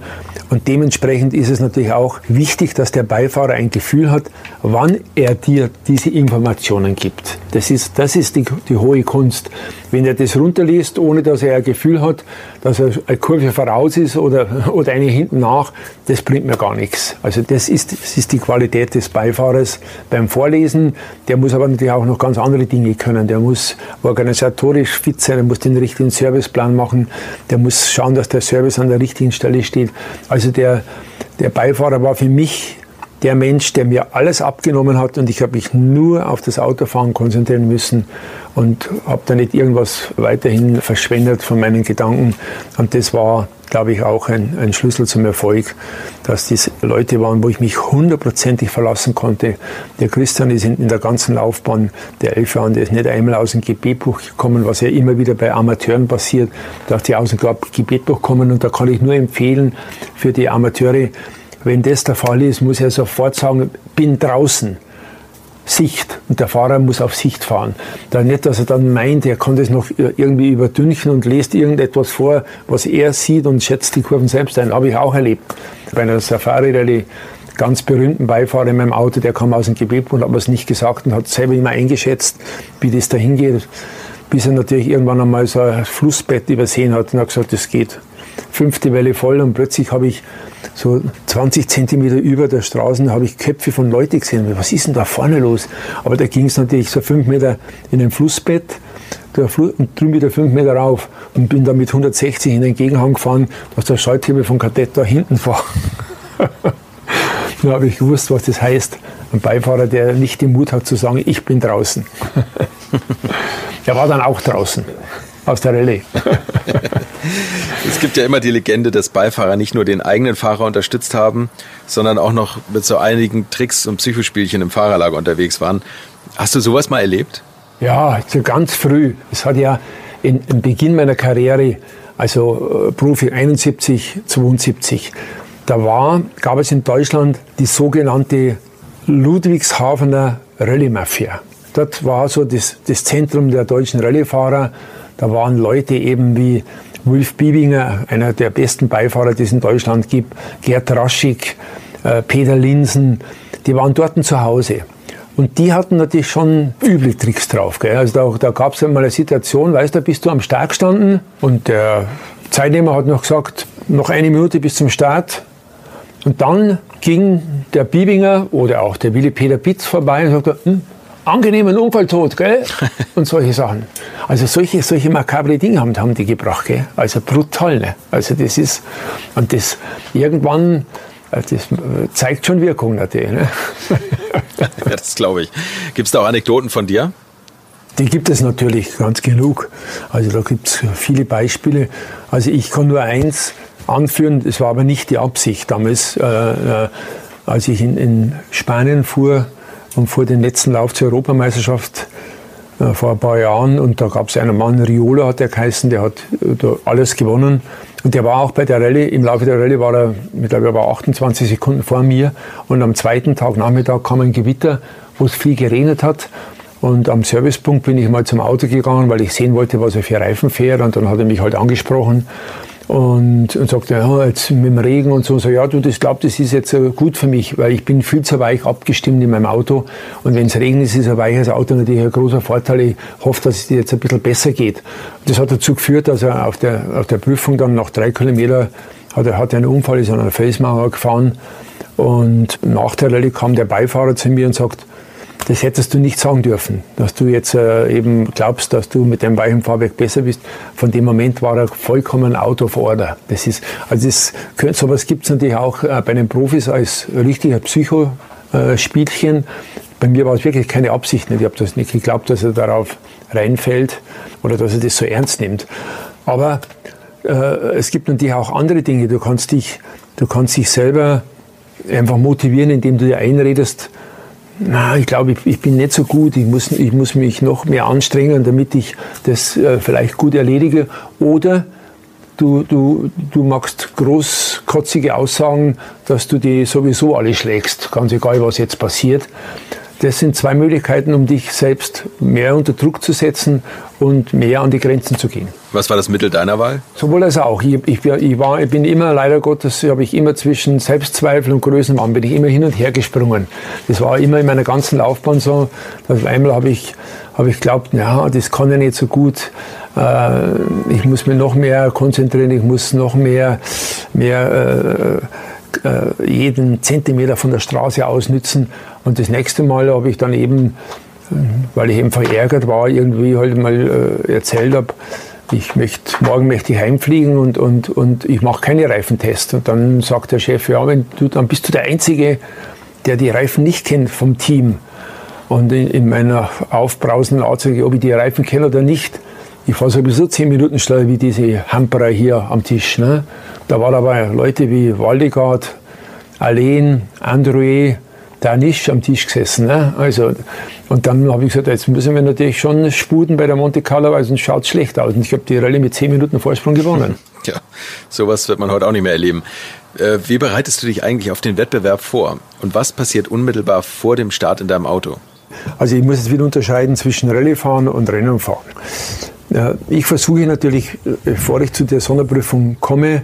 Und dementsprechend ist es natürlich auch wichtig, dass der Beifahrer ein Gefühl hat, wann er dir diese Informationen gibt. Das ist, das ist die, die hohe Kunst. Wenn er das runterliest, ohne dass er ein Gefühl hat, dass er eine Kurve voraus ist oder, (laughs) oder eine hinten nach, das bringt mir gar nichts. Also das ist, das ist die Qualität des Beifahrers beim Vorlesen. Der muss aber natürlich auch noch ganz andere Dinge können. Der muss organisatorisch fit sein, der muss den richtigen Serviceplan machen, der muss schauen, dass der Service an der richtigen Stelle steht. Also der, der Beifahrer war für mich der Mensch, der mir alles abgenommen hat und ich habe mich nur auf das Autofahren konzentrieren müssen und habe da nicht irgendwas weiterhin verschwendet von meinen Gedanken. Und das war, glaube ich, auch ein, ein Schlüssel zum Erfolg, dass diese Leute waren, wo ich mich hundertprozentig verlassen konnte. Der Christian ist in der ganzen Laufbahn der elf Jahre, der ist nicht einmal aus dem Gebetbuch gekommen, was ja immer wieder bei Amateuren passiert, dass die aus dem Gebetbuch kommen und da kann ich nur empfehlen für die Amateure, wenn das der Fall ist, muss er sofort sagen, bin draußen. Sicht. Und der Fahrer muss auf Sicht fahren. Da nicht, dass er dann meint, er kann das noch irgendwie überdünchen und lest irgendetwas vor, was er sieht und schätzt die Kurven selbst ein. Habe ich auch erlebt. Bei einer Safari-Rallye ganz berühmten Beifahrer in meinem Auto, der kam aus dem Gebet und hat mir es nicht gesagt und hat selber immer eingeschätzt, wie das dahin geht. Bis er natürlich irgendwann einmal so ein Flussbett übersehen hat und hat gesagt, das geht. Fünfte Welle voll und plötzlich habe ich so 20 Zentimeter über der Straße habe ich Köpfe von Leuten gesehen. Was ist denn da vorne los? Aber da ging es natürlich so fünf Meter in ein Flussbett und drüben wieder fünf Meter rauf und bin da mit 160 in den Gegenhang gefahren, dass der Schalthebel von Kadett da hinten war. (laughs) Dann habe ich gewusst, was das heißt. Ein Beifahrer, der nicht den Mut hat zu sagen, ich bin draußen. der (laughs) war dann auch draußen aus der Rallye. (laughs) es gibt ja immer die Legende, dass Beifahrer nicht nur den eigenen Fahrer unterstützt haben, sondern auch noch mit so einigen Tricks und Psychospielchen im Fahrerlager unterwegs waren. Hast du sowas mal erlebt? Ja, so ganz früh. Es hat ja in, im Beginn meiner Karriere, also äh, Profi 71, 72, da war, gab es in Deutschland die sogenannte Ludwigshafener Rallye-Mafia. Dort war so das, das Zentrum der deutschen Rallyefahrer. Da waren Leute eben wie Wolf Biebinger, einer der besten Beifahrer, die es in Deutschland gibt, Gerd Raschig, äh, Peter Linsen, die waren dort zu Hause. Und die hatten natürlich schon üble Tricks drauf. Gell? Also da, da gab es einmal eine Situation, weißt du, bist du am Start gestanden und der Zeitnehmer hat noch gesagt, noch eine Minute bis zum Start. Und dann ging der Biebinger oder auch der Willi Peter Bitz vorbei und sagte, hm, angenehmen Unfalltod, gell? (laughs) Und solche Sachen. Also solche, solche makabre Dinge haben, haben die gebracht, gell? Also brutal, ne? Also das ist, und das irgendwann, äh, das zeigt schon Wirkung natürlich, ne? (laughs) ja, das glaube ich. Gibt es da auch Anekdoten von dir? Die gibt es natürlich ganz genug. Also da gibt es viele Beispiele. Also ich kann nur eins anführen, das war aber nicht die Absicht damals, äh, äh, als ich in, in Spanien fuhr, und vor den letzten Lauf zur Europameisterschaft äh, vor ein paar Jahren. Und da gab es einen Mann, Riola hat der geheißen, der hat äh, alles gewonnen. Und der war auch bei der Rallye, im Laufe der Rallye war er, mittlerweile war 28 Sekunden vor mir. Und am zweiten Tag Nachmittag kam ein Gewitter, wo es viel geregnet hat. Und am Servicepunkt bin ich mal zum Auto gegangen, weil ich sehen wollte, was er für Reifen fährt. Und dann hat er mich halt angesprochen und, und sagte, ja, jetzt mit dem Regen und so, so ja, du, das glaubt, das ist jetzt äh, gut für mich, weil ich bin viel zu weich abgestimmt in meinem Auto und wenn es regnet, ist ein weiches Auto natürlich ein großer Vorteil. Ich hoffe, dass es dir jetzt ein bisschen besser geht. Das hat dazu geführt, dass er auf der, auf der Prüfung dann nach drei Kilometern hat er hat einen Unfall, ist an einer Felsmauer gefahren und nach der Rallye kam der Beifahrer zu mir und sagt, das hättest du nicht sagen dürfen, dass du jetzt äh, eben glaubst, dass du mit dem weichen Fahrwerk besser bist. Von dem Moment war er vollkommen out of order. Das ist, also das, sowas gibt es natürlich auch äh, bei den Profis als richtiger Psychospielchen. Äh, bei mir war es wirklich keine Absicht nicht. Ich habe das nicht geglaubt, dass er darauf reinfällt oder dass er das so ernst nimmt. Aber äh, es gibt natürlich auch andere Dinge. Du kannst dich, du kannst dich selber einfach motivieren, indem du dir einredest, na, ich glaube, ich, ich, bin nicht so gut, ich muss, ich muss mich noch mehr anstrengen, damit ich das äh, vielleicht gut erledige. Oder du, du, du machst großkotzige Aussagen, dass du die sowieso alle schlägst, ganz egal, was jetzt passiert. Das sind zwei Möglichkeiten, um dich selbst mehr unter Druck zu setzen und mehr an die Grenzen zu gehen. Was war das Mittel deiner Wahl? Sowohl als auch. Ich, ich, ich, war, ich bin immer, leider Gottes, habe ich immer zwischen Selbstzweifel und Größenwahn, bin ich immer hin und her gesprungen. Das war immer in meiner ganzen Laufbahn so. Dass einmal habe ich, habe ich geglaubt, ja, das kann ich nicht so gut. Äh, ich muss mich noch mehr konzentrieren, ich muss noch mehr, mehr äh, äh, jeden Zentimeter von der Straße ausnützen. Und das nächste Mal habe ich dann eben, weil ich eben verärgert war, irgendwie halt mal äh, erzählt habe, ich möchte, morgen möchte ich heimfliegen und, und, und ich mache keine Reifentests. Und dann sagt der Chef, ja, wenn du, dann bist du der Einzige, der die Reifen nicht kennt vom Team. Und in, in meiner aufbrausenden Art sage ich, ob ich die Reifen kenne oder nicht. Ich fahre sowieso zehn Minuten schneller wie diese Hamperer hier am Tisch. Ne? Da waren aber Leute wie Waldegard, Alain, André, Danisch am Tisch gesessen. Ne? Also, und dann habe ich gesagt, jetzt müssen wir natürlich schon sputen bei der Monte Carlo, weil sonst schaut es schlecht aus. Und ich habe die Rallye mit zehn Minuten Vorsprung gewonnen. (laughs) Ja, sowas wird man heute auch nicht mehr erleben. Äh, wie bereitest du dich eigentlich auf den Wettbewerb vor? Und was passiert unmittelbar vor dem Start in deinem Auto? Also ich muss jetzt wieder unterscheiden zwischen Rallye-Fahren und Rennen fahren. Ich versuche natürlich, äh, bevor ich zu der Sonderprüfung komme,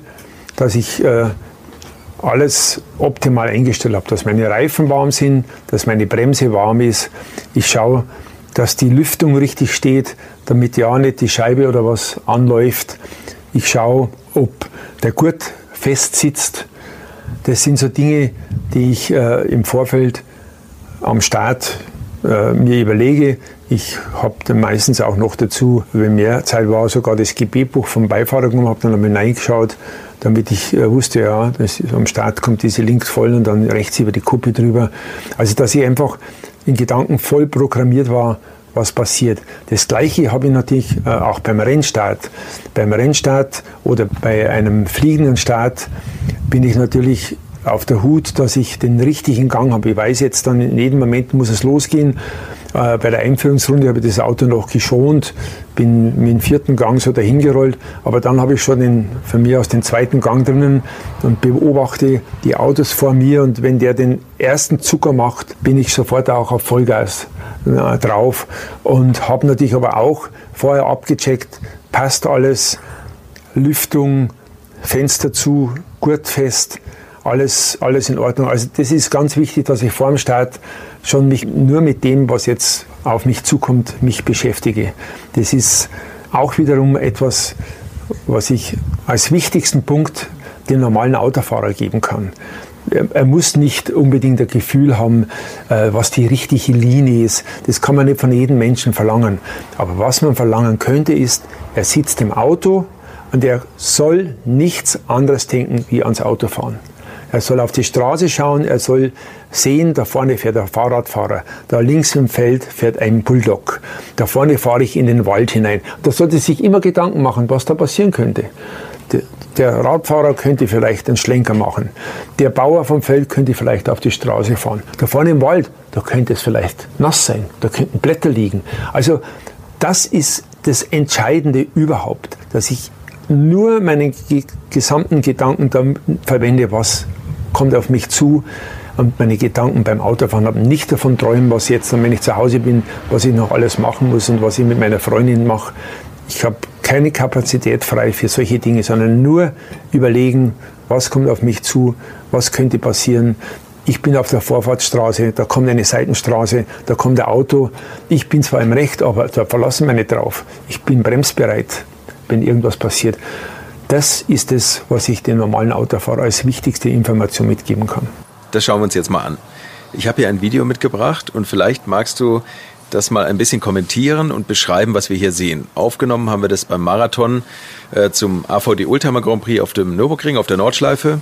dass ich äh, alles optimal eingestellt habe, dass meine Reifen warm sind, dass meine Bremse warm ist. Ich schaue, dass die Lüftung richtig steht, damit ja nicht die Scheibe oder was anläuft. Ich schaue, ob der Gurt fest sitzt. Das sind so Dinge, die ich äh, im Vorfeld am Start äh, mir überlege. Ich habe dann meistens auch noch dazu, wenn mehr Zeit war, sogar das Gebetbuch vom Beifahrer genommen, habe dann einmal reingeschaut, damit ich äh, wusste, ja, das, am Start kommt diese links voll und dann rechts über die Kuppe drüber. Also, dass ich einfach in Gedanken voll programmiert war, was passiert. Das Gleiche habe ich natürlich äh, auch beim Rennstart. Beim Rennstart oder bei einem fliegenden Start bin ich natürlich auf der Hut, dass ich den richtigen Gang habe. Ich weiß jetzt dann, in jedem Moment muss es losgehen. Äh, bei der Einführungsrunde habe ich das Auto noch geschont, bin mit dem vierten Gang so dahin gerollt, aber dann habe ich schon den, von mir aus den zweiten Gang drinnen und beobachte die Autos vor mir und wenn der den ersten Zucker macht, bin ich sofort auch auf Vollgas äh, drauf und habe natürlich aber auch vorher abgecheckt, passt alles, Lüftung, Fenster zu, gurtfest, alles, alles in Ordnung. Also das ist ganz wichtig, dass ich vor dem Start schon mich nur mit dem, was jetzt auf mich zukommt, mich beschäftige. Das ist auch wiederum etwas, was ich als wichtigsten Punkt dem normalen Autofahrer geben kann. Er muss nicht unbedingt ein Gefühl haben, äh, was die richtige Linie ist. Das kann man nicht von jedem Menschen verlangen. Aber was man verlangen könnte, ist, er sitzt im Auto und er soll nichts anderes denken wie ans Autofahren. Er soll auf die Straße schauen, er soll sehen, da vorne fährt ein Fahrradfahrer, da links im Feld fährt ein Bulldog, da vorne fahre ich in den Wald hinein. Da sollte sich immer Gedanken machen, was da passieren könnte. Der Radfahrer könnte vielleicht einen Schlenker machen. Der Bauer vom Feld könnte vielleicht auf die Straße fahren. Da vorne im Wald, da könnte es vielleicht nass sein. Da könnten Blätter liegen. Also das ist das Entscheidende überhaupt, dass ich nur meinen gesamten Gedanken verwende, was kommt auf mich zu und meine Gedanken beim Autofahren haben nicht davon träumen, was jetzt, wenn ich zu Hause bin, was ich noch alles machen muss und was ich mit meiner Freundin mache. Ich habe keine Kapazität frei für solche Dinge, sondern nur überlegen, was kommt auf mich zu, was könnte passieren. Ich bin auf der Vorfahrtsstraße, da kommt eine Seitenstraße, da kommt ein Auto. Ich bin zwar im Recht, aber da verlassen wir nicht drauf. Ich bin bremsbereit, wenn irgendwas passiert. Das ist es, was ich den normalen Autofahrer als wichtigste Information mitgeben kann. Das schauen wir uns jetzt mal an. Ich habe hier ein Video mitgebracht und vielleicht magst du das mal ein bisschen kommentieren und beschreiben, was wir hier sehen. Aufgenommen haben wir das beim Marathon äh, zum AVD Ultimate Grand Prix auf dem Nürburgring auf der Nordschleife.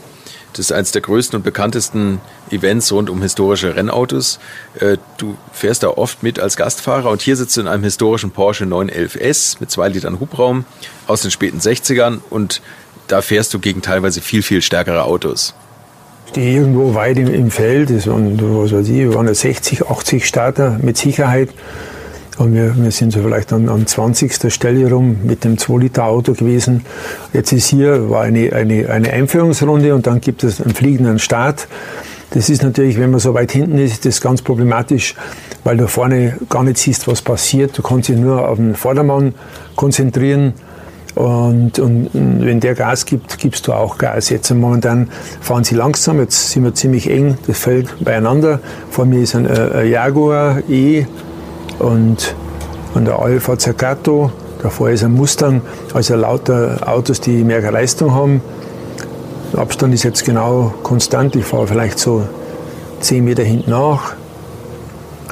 Das ist eines der größten und bekanntesten Events rund um historische Rennautos. Äh, du fährst da oft mit als Gastfahrer und hier sitzt du in einem historischen Porsche 911S mit zwei Litern Hubraum aus den späten 60ern und da fährst du gegen teilweise viel, viel stärkere Autos. Ich stehe irgendwo weit im, im Feld, das waren, was weiß ich, waren 60, 80 Starter mit Sicherheit. Und wir, wir sind so vielleicht an, an 20. Stelle rum mit dem 2-Liter-Auto gewesen. Jetzt ist hier war eine, eine, eine Einführungsrunde und dann gibt es einen fliegenden Start. Das ist natürlich, wenn man so weit hinten ist, ist das ganz problematisch, weil du vorne gar nicht siehst, was passiert. Du kannst dich nur auf den Vordermann konzentrieren. Und, und, wenn der Gas gibt, gibst du auch Gas. Jetzt momentan fahren sie langsam, jetzt sind wir ziemlich eng, das fällt beieinander. Vor mir ist ein, äh, ein Jaguar E und und der Alfa Zagato, davor ist ein Mustang, also lauter Autos, die mehr Leistung haben. Der Abstand ist jetzt genau konstant, ich fahre vielleicht so 10 Meter hinten nach,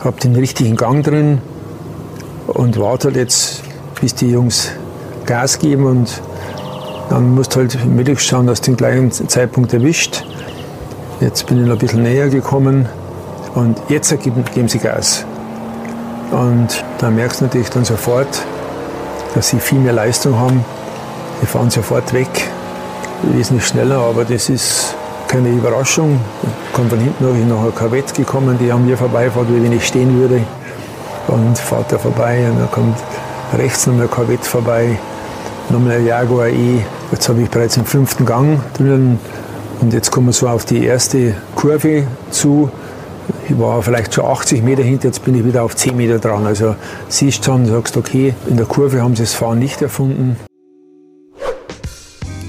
habe den richtigen Gang drin und warte halt jetzt, bis die Jungs Gas geben und dann musst du halt möglichst schauen, dass du den gleichen Zeitpunkt erwischt. Jetzt bin ich noch ein bisschen näher gekommen und jetzt geben, geben sie Gas. Und da merkst du natürlich dann sofort, dass sie viel mehr Leistung haben. Die fahren sofort weg, wesentlich schneller, aber das ist keine Überraschung. Ich komme von hinten noch, noch ein Corvette gekommen, die an mir vorbeifährt, wie wenn ich stehen würde. Und fahrt da vorbei und dann kommt rechts noch ein Corvette vorbei, nochmal ein Jaguar E. Jetzt habe ich bereits den fünften Gang drinnen und jetzt kommen wir so auf die erste Kurve zu. Ich war vielleicht schon 80 Meter hinter, jetzt bin ich wieder auf 10 Meter dran. Also siehst schon, sagst, okay, in der Kurve haben sie das Fahren nicht erfunden.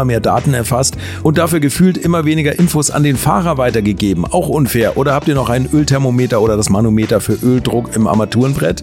immer mehr Daten erfasst und dafür gefühlt immer weniger Infos an den Fahrer weitergegeben. Auch unfair. Oder habt ihr noch ein Ölthermometer oder das Manometer für Öldruck im Armaturenbrett?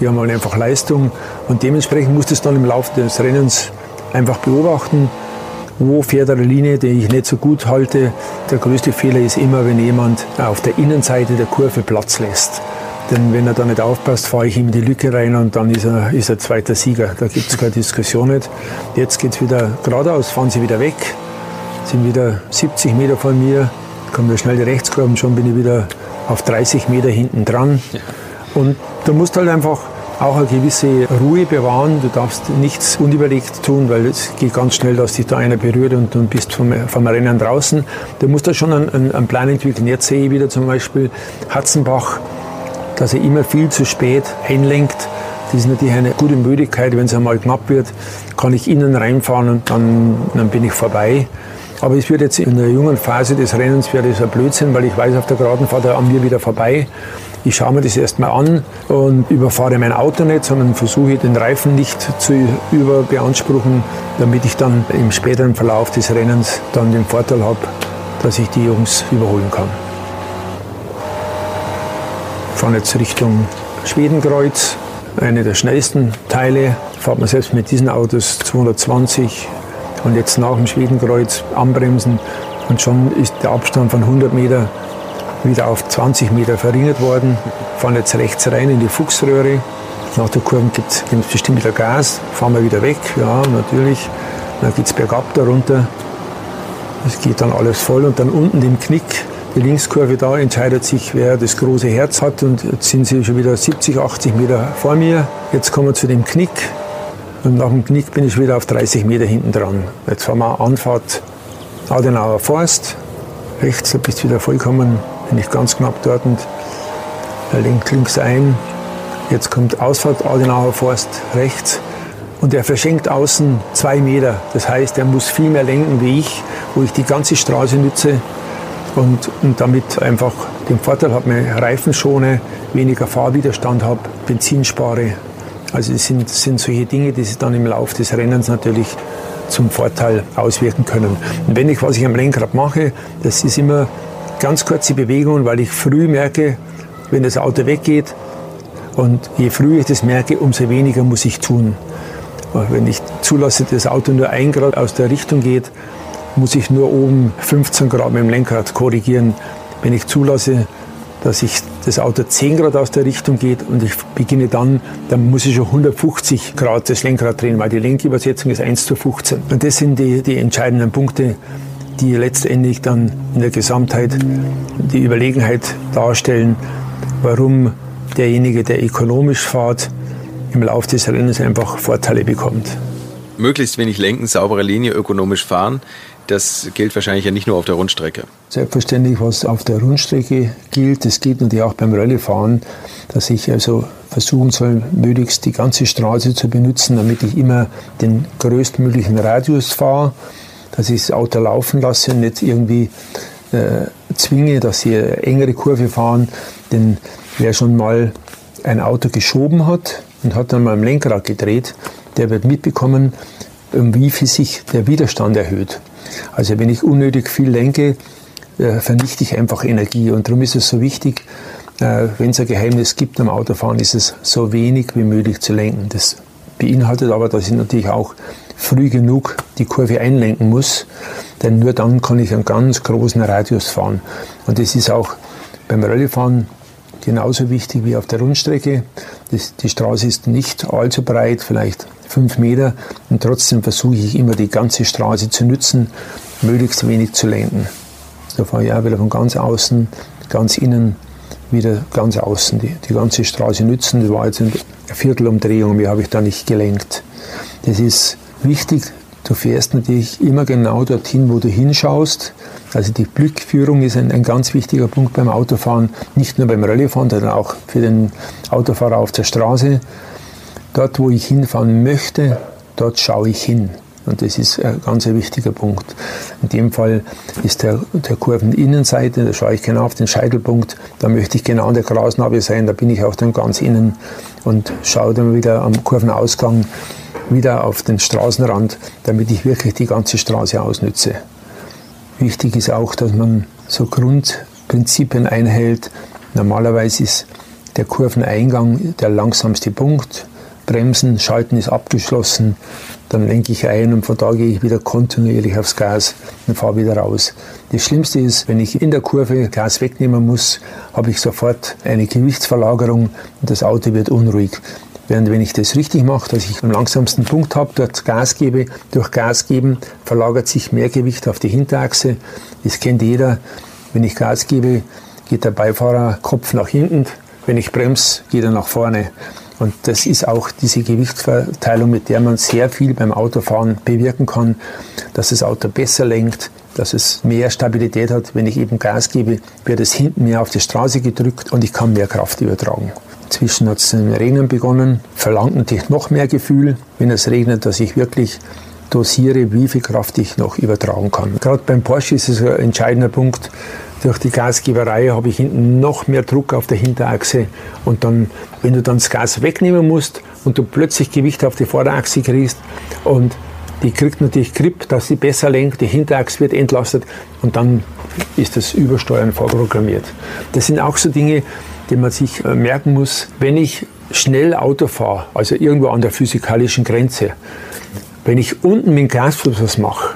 die haben halt einfach Leistung und dementsprechend muss das dann im Laufe des Rennens einfach beobachten, wo fährt eine Linie, die ich nicht so gut halte. Der größte Fehler ist immer, wenn jemand auf der Innenseite der Kurve Platz lässt. Denn wenn er da nicht aufpasst, fahre ich ihm in die Lücke rein und dann ist er, ist er zweiter Sieger. Da gibt es keine Diskussion nicht. Jetzt geht es wieder geradeaus, fahren sie wieder weg, sind wieder 70 Meter von mir, kommen wir schnell die Rechtskurven, schon bin ich wieder auf 30 Meter hinten dran. Und du musst halt einfach auch eine gewisse Ruhe bewahren. Du darfst nichts unüberlegt tun, weil es geht ganz schnell, dass dich da einer berührt und du bist vom, vom Rennen draußen. Du musst da schon einen, einen Plan entwickeln. Jetzt sehe ich wieder zum Beispiel Hatzenbach, dass er immer viel zu spät einlenkt. Das ist natürlich eine gute Möglichkeit, wenn es einmal knapp wird, kann ich innen reinfahren und dann, dann bin ich vorbei. Aber es wird jetzt in der jungen Phase des Rennens wäre das ein Blödsinn, weil ich weiß, auf der Geraden fährt er an mir wieder vorbei. Ich schaue mir das erstmal an und überfahre mein Auto nicht, sondern versuche den Reifen nicht zu überbeanspruchen, damit ich dann im späteren Verlauf des Rennens dann den Vorteil habe, dass ich die Jungs überholen kann. Ich fahre jetzt Richtung Schwedenkreuz, eine der schnellsten Teile. Fahrt man selbst mit diesen Autos 220 und jetzt nach dem Schwedenkreuz anbremsen und schon ist der Abstand von 100 Meter wieder auf 20 Meter verringert worden. Fahren jetzt rechts rein in die Fuchsröhre. Nach der Kurve gibt es bestimmt wieder Gas. Fahren wir wieder weg, ja, natürlich. Dann geht es bergab darunter. Es geht dann alles voll und dann unten im Knick, Die Linkskurve da entscheidet sich, wer das große Herz hat. Und jetzt sind sie schon wieder 70, 80 Meter vor mir. Jetzt kommen wir zu dem Knick. Und nach dem Knick bin ich wieder auf 30 Meter hinten dran. Jetzt fahren wir Anfahrt Adenauer Forst. Rechts, da bist du wieder vollkommen, bin ich ganz knapp dort. Und er lenkt links ein. Jetzt kommt Ausfahrt Adenauer Forst rechts. Und er verschenkt außen zwei Meter. Das heißt, er muss viel mehr lenken wie ich, wo ich die ganze Straße nütze und, und damit einfach den Vorteil habe, mehr Reifen schone, weniger Fahrwiderstand habe, Benzin spare. Also es sind, sind solche Dinge, die sich dann im Laufe des Rennens natürlich zum Vorteil auswirken können. Und wenn ich, was ich am Lenkrad mache, das ist immer ganz kurze Bewegungen, weil ich früh merke, wenn das Auto weggeht. Und je früher ich das merke, umso weniger muss ich tun. Wenn ich zulasse, dass das Auto nur ein Grad aus der Richtung geht, muss ich nur oben 15 Grad mit dem Lenkrad korrigieren. Wenn ich zulasse, dass ich das Auto 10 Grad aus der Richtung geht und ich beginne dann, dann muss ich schon 150 Grad das Lenkrad drehen, weil die Lenkübersetzung ist 1 zu 15. Und das sind die, die entscheidenden Punkte, die letztendlich dann in der Gesamtheit die Überlegenheit darstellen, warum derjenige, der ökonomisch fährt, im Laufe des Rennens einfach Vorteile bekommt. Möglichst wenig lenken, saubere Linie, ökonomisch fahren. Das gilt wahrscheinlich ja nicht nur auf der Rundstrecke. Selbstverständlich, was auf der Rundstrecke gilt, das gilt natürlich auch beim Rallyefahren, dass ich also versuchen soll, möglichst die ganze Straße zu benutzen, damit ich immer den größtmöglichen Radius fahre, dass ich das Auto laufen lasse und nicht irgendwie äh, zwinge, dass sie engere Kurve fahren. Denn wer schon mal ein Auto geschoben hat und hat dann mal am Lenkrad gedreht, der wird mitbekommen, wie viel sich der Widerstand erhöht. Also wenn ich unnötig viel lenke, äh, vernichte ich einfach Energie. Und darum ist es so wichtig, äh, wenn es ein Geheimnis gibt am Autofahren, ist es so wenig wie möglich zu lenken. Das beinhaltet aber, dass ich natürlich auch früh genug die Kurve einlenken muss, denn nur dann kann ich einen ganz großen Radius fahren. Und das ist auch beim Rallyefahren genauso wichtig wie auf der Rundstrecke. Das, die Straße ist nicht allzu breit, vielleicht fünf Meter, und trotzdem versuche ich immer die ganze Straße zu nutzen, möglichst wenig zu lenken. Da fahre ich auch wieder von ganz außen, ganz innen, wieder ganz außen, die, die ganze Straße nützen. Das war jetzt eine Viertelumdrehung, mehr habe ich da nicht gelenkt. Das ist wichtig, Du fährst natürlich immer genau dorthin, wo du hinschaust. Also die Blickführung ist ein, ein ganz wichtiger Punkt beim Autofahren, nicht nur beim Rallyefahren, sondern auch für den Autofahrer auf der Straße. Dort, wo ich hinfahren möchte, dort schaue ich hin. Und das ist ein ganz wichtiger Punkt. In dem Fall ist der, der Kurveninnenseite, da schaue ich genau auf den Scheitelpunkt, da möchte ich genau an der Grasnarbe sein, da bin ich auch dann ganz innen und schaue dann wieder am Kurvenausgang wieder auf den Straßenrand, damit ich wirklich die ganze Straße ausnütze. Wichtig ist auch, dass man so Grundprinzipien einhält. Normalerweise ist der Kurveneingang der langsamste Punkt. Bremsen, Schalten ist abgeschlossen. Dann lenke ich ein und von da gehe ich wieder kontinuierlich aufs Gas und fahre wieder raus. Das Schlimmste ist, wenn ich in der Kurve Gas wegnehmen muss, habe ich sofort eine Gewichtsverlagerung und das Auto wird unruhig. Während wenn ich das richtig mache, dass ich am langsamsten Punkt habe, dort Gas gebe, durch Gas geben verlagert sich mehr Gewicht auf die Hinterachse. Das kennt jeder. Wenn ich Gas gebe, geht der Beifahrerkopf nach hinten. Wenn ich bremse, geht er nach vorne. Und das ist auch diese Gewichtsverteilung, mit der man sehr viel beim Autofahren bewirken kann, dass das Auto besser lenkt, dass es mehr Stabilität hat. Wenn ich eben Gas gebe, wird es hinten mehr auf die Straße gedrückt und ich kann mehr Kraft übertragen. Inzwischen hat es zu Regnen begonnen, verlangt natürlich noch mehr Gefühl, wenn es regnet, dass ich wirklich dosiere, wie viel Kraft ich noch übertragen kann. Gerade beim Porsche ist es ein entscheidender Punkt. Durch die Gasgeberei habe ich hinten noch mehr Druck auf der Hinterachse und dann, wenn du dann das Gas wegnehmen musst und du plötzlich Gewicht auf die Vorderachse kriegst und die kriegt natürlich Grip, dass sie besser lenkt, die Hinterachse wird entlastet und dann ist das Übersteuern vorprogrammiert. Das sind auch so Dinge, die man sich äh, merken muss, wenn ich schnell Auto fahre, also irgendwo an der physikalischen Grenze, wenn ich unten mit dem Gasfuß was mache,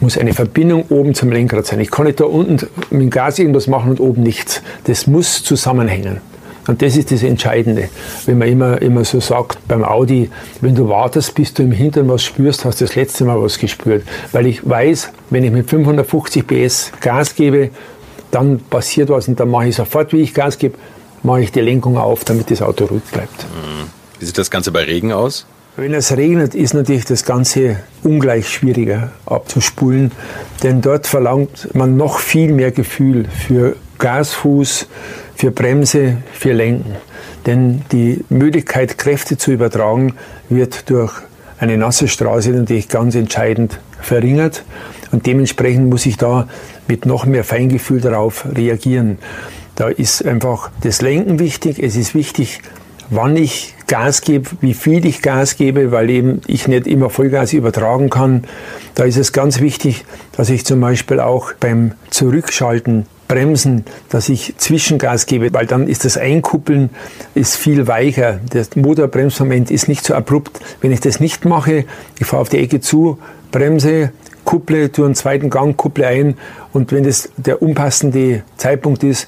muss eine Verbindung oben zum Lenkrad sein. Ich kann nicht da unten mit dem Gas irgendwas machen und oben nichts. Das muss zusammenhängen. Und das ist das Entscheidende. Wenn man immer, immer so sagt beim Audi, wenn du wartest, bis du im Hintern was spürst, hast du das letzte Mal was gespürt. Weil ich weiß, wenn ich mit 550 PS Gas gebe, dann passiert was und dann mache ich sofort, wie ich Gas gebe, mache ich die Lenkung auf, damit das Auto ruhig bleibt. Mhm. Wie sieht das Ganze bei Regen aus? Wenn es regnet, ist natürlich das Ganze ungleich schwieriger abzuspulen, denn dort verlangt man noch viel mehr Gefühl für Gasfuß, für Bremse, für Lenken. Denn die Möglichkeit, Kräfte zu übertragen, wird durch eine nasse Straße natürlich ganz entscheidend verringert. Und dementsprechend muss ich da mit noch mehr Feingefühl darauf reagieren. Da ist einfach das Lenken wichtig. Es ist wichtig, wann ich Gas gebe, wie viel ich Gas gebe, weil eben ich nicht immer Vollgas übertragen kann. Da ist es ganz wichtig, dass ich zum Beispiel auch beim Zurückschalten Bremsen, dass ich Zwischengas gebe, weil dann ist das Einkuppeln ist viel weicher. Der Motorbremsmoment ist nicht so abrupt. Wenn ich das nicht mache, ich fahre auf die Ecke zu, bremse, kupple, tue einen zweiten Gang, kupple ein und wenn das der unpassende Zeitpunkt ist,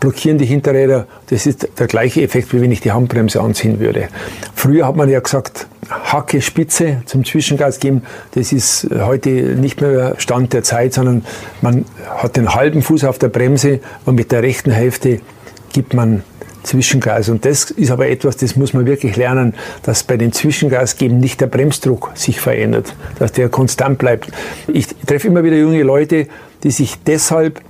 blockieren die Hinterräder. Das ist der gleiche Effekt, wie wenn ich die Handbremse anziehen würde. Früher hat man ja gesagt, Hacke Spitze zum Zwischengas geben. Das ist heute nicht mehr Stand der Zeit, sondern man hat den halben Fuß auf der Bremse und mit der rechten Hälfte gibt man Zwischengas. Und das ist aber etwas, das muss man wirklich lernen, dass bei den Zwischengasgeben nicht der Bremsdruck sich verändert, dass der konstant bleibt. Ich treffe immer wieder junge Leute, die sich deshalb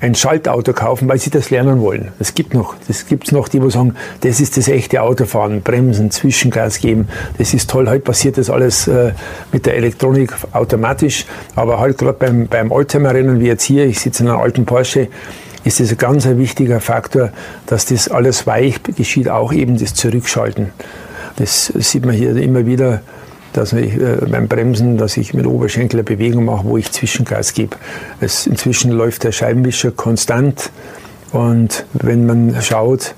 ein Schaltauto kaufen, weil sie das lernen wollen. Es gibt noch, das gibt's noch, die wo sagen, das ist das echte Autofahren, Bremsen, Zwischengas geben, das ist toll. Heute passiert das alles äh, mit der Elektronik automatisch, aber halt gerade beim, beim Oldtimer-Rennen wie jetzt hier, ich sitze in einem alten Porsche, ist es ein ganz ein wichtiger Faktor, dass das alles weich geschieht, auch eben das Zurückschalten. Das sieht man hier immer wieder, dass ich äh, beim Bremsen, dass ich mit Oberschenkel eine Bewegung mache, wo ich Zwischengas gebe. Es, inzwischen läuft der Scheibenwischer konstant und wenn man schaut,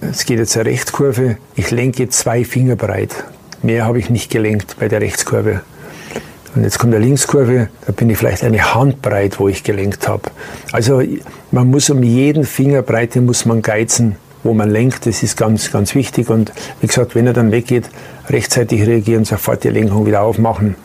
es geht jetzt eine Rechtskurve, ich lenke zwei Finger breit. Mehr habe ich nicht gelenkt bei der Rechtskurve. Und jetzt kommt eine Linkskurve, da bin ich vielleicht eine Handbreit, wo ich gelenkt habe. Also man muss um jeden Fingerbreite muss man geizen, wo man lenkt. Das ist ganz, ganz wichtig. Und wie gesagt, wenn er dann weggeht, rechtzeitig reagieren, sofort die Lenkung wieder aufmachen.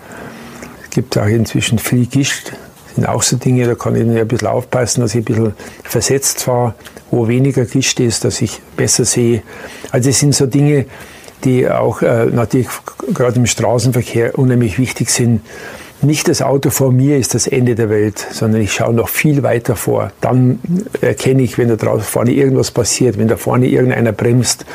Es gibt auch inzwischen viel Gischt. Sind auch so Dinge, da kann ich ein bisschen aufpassen, dass ich ein bisschen versetzt fahre, wo weniger Gischt ist, dass ich besser sehe. Also es sind so Dinge, die auch äh, natürlich gerade im Straßenverkehr unheimlich wichtig sind. Nicht das Auto vor mir ist das Ende der Welt, sondern ich schaue noch viel weiter vor. Dann erkenne ich, wenn da draußen vorne irgendwas passiert, wenn da vorne irgendeiner bremst.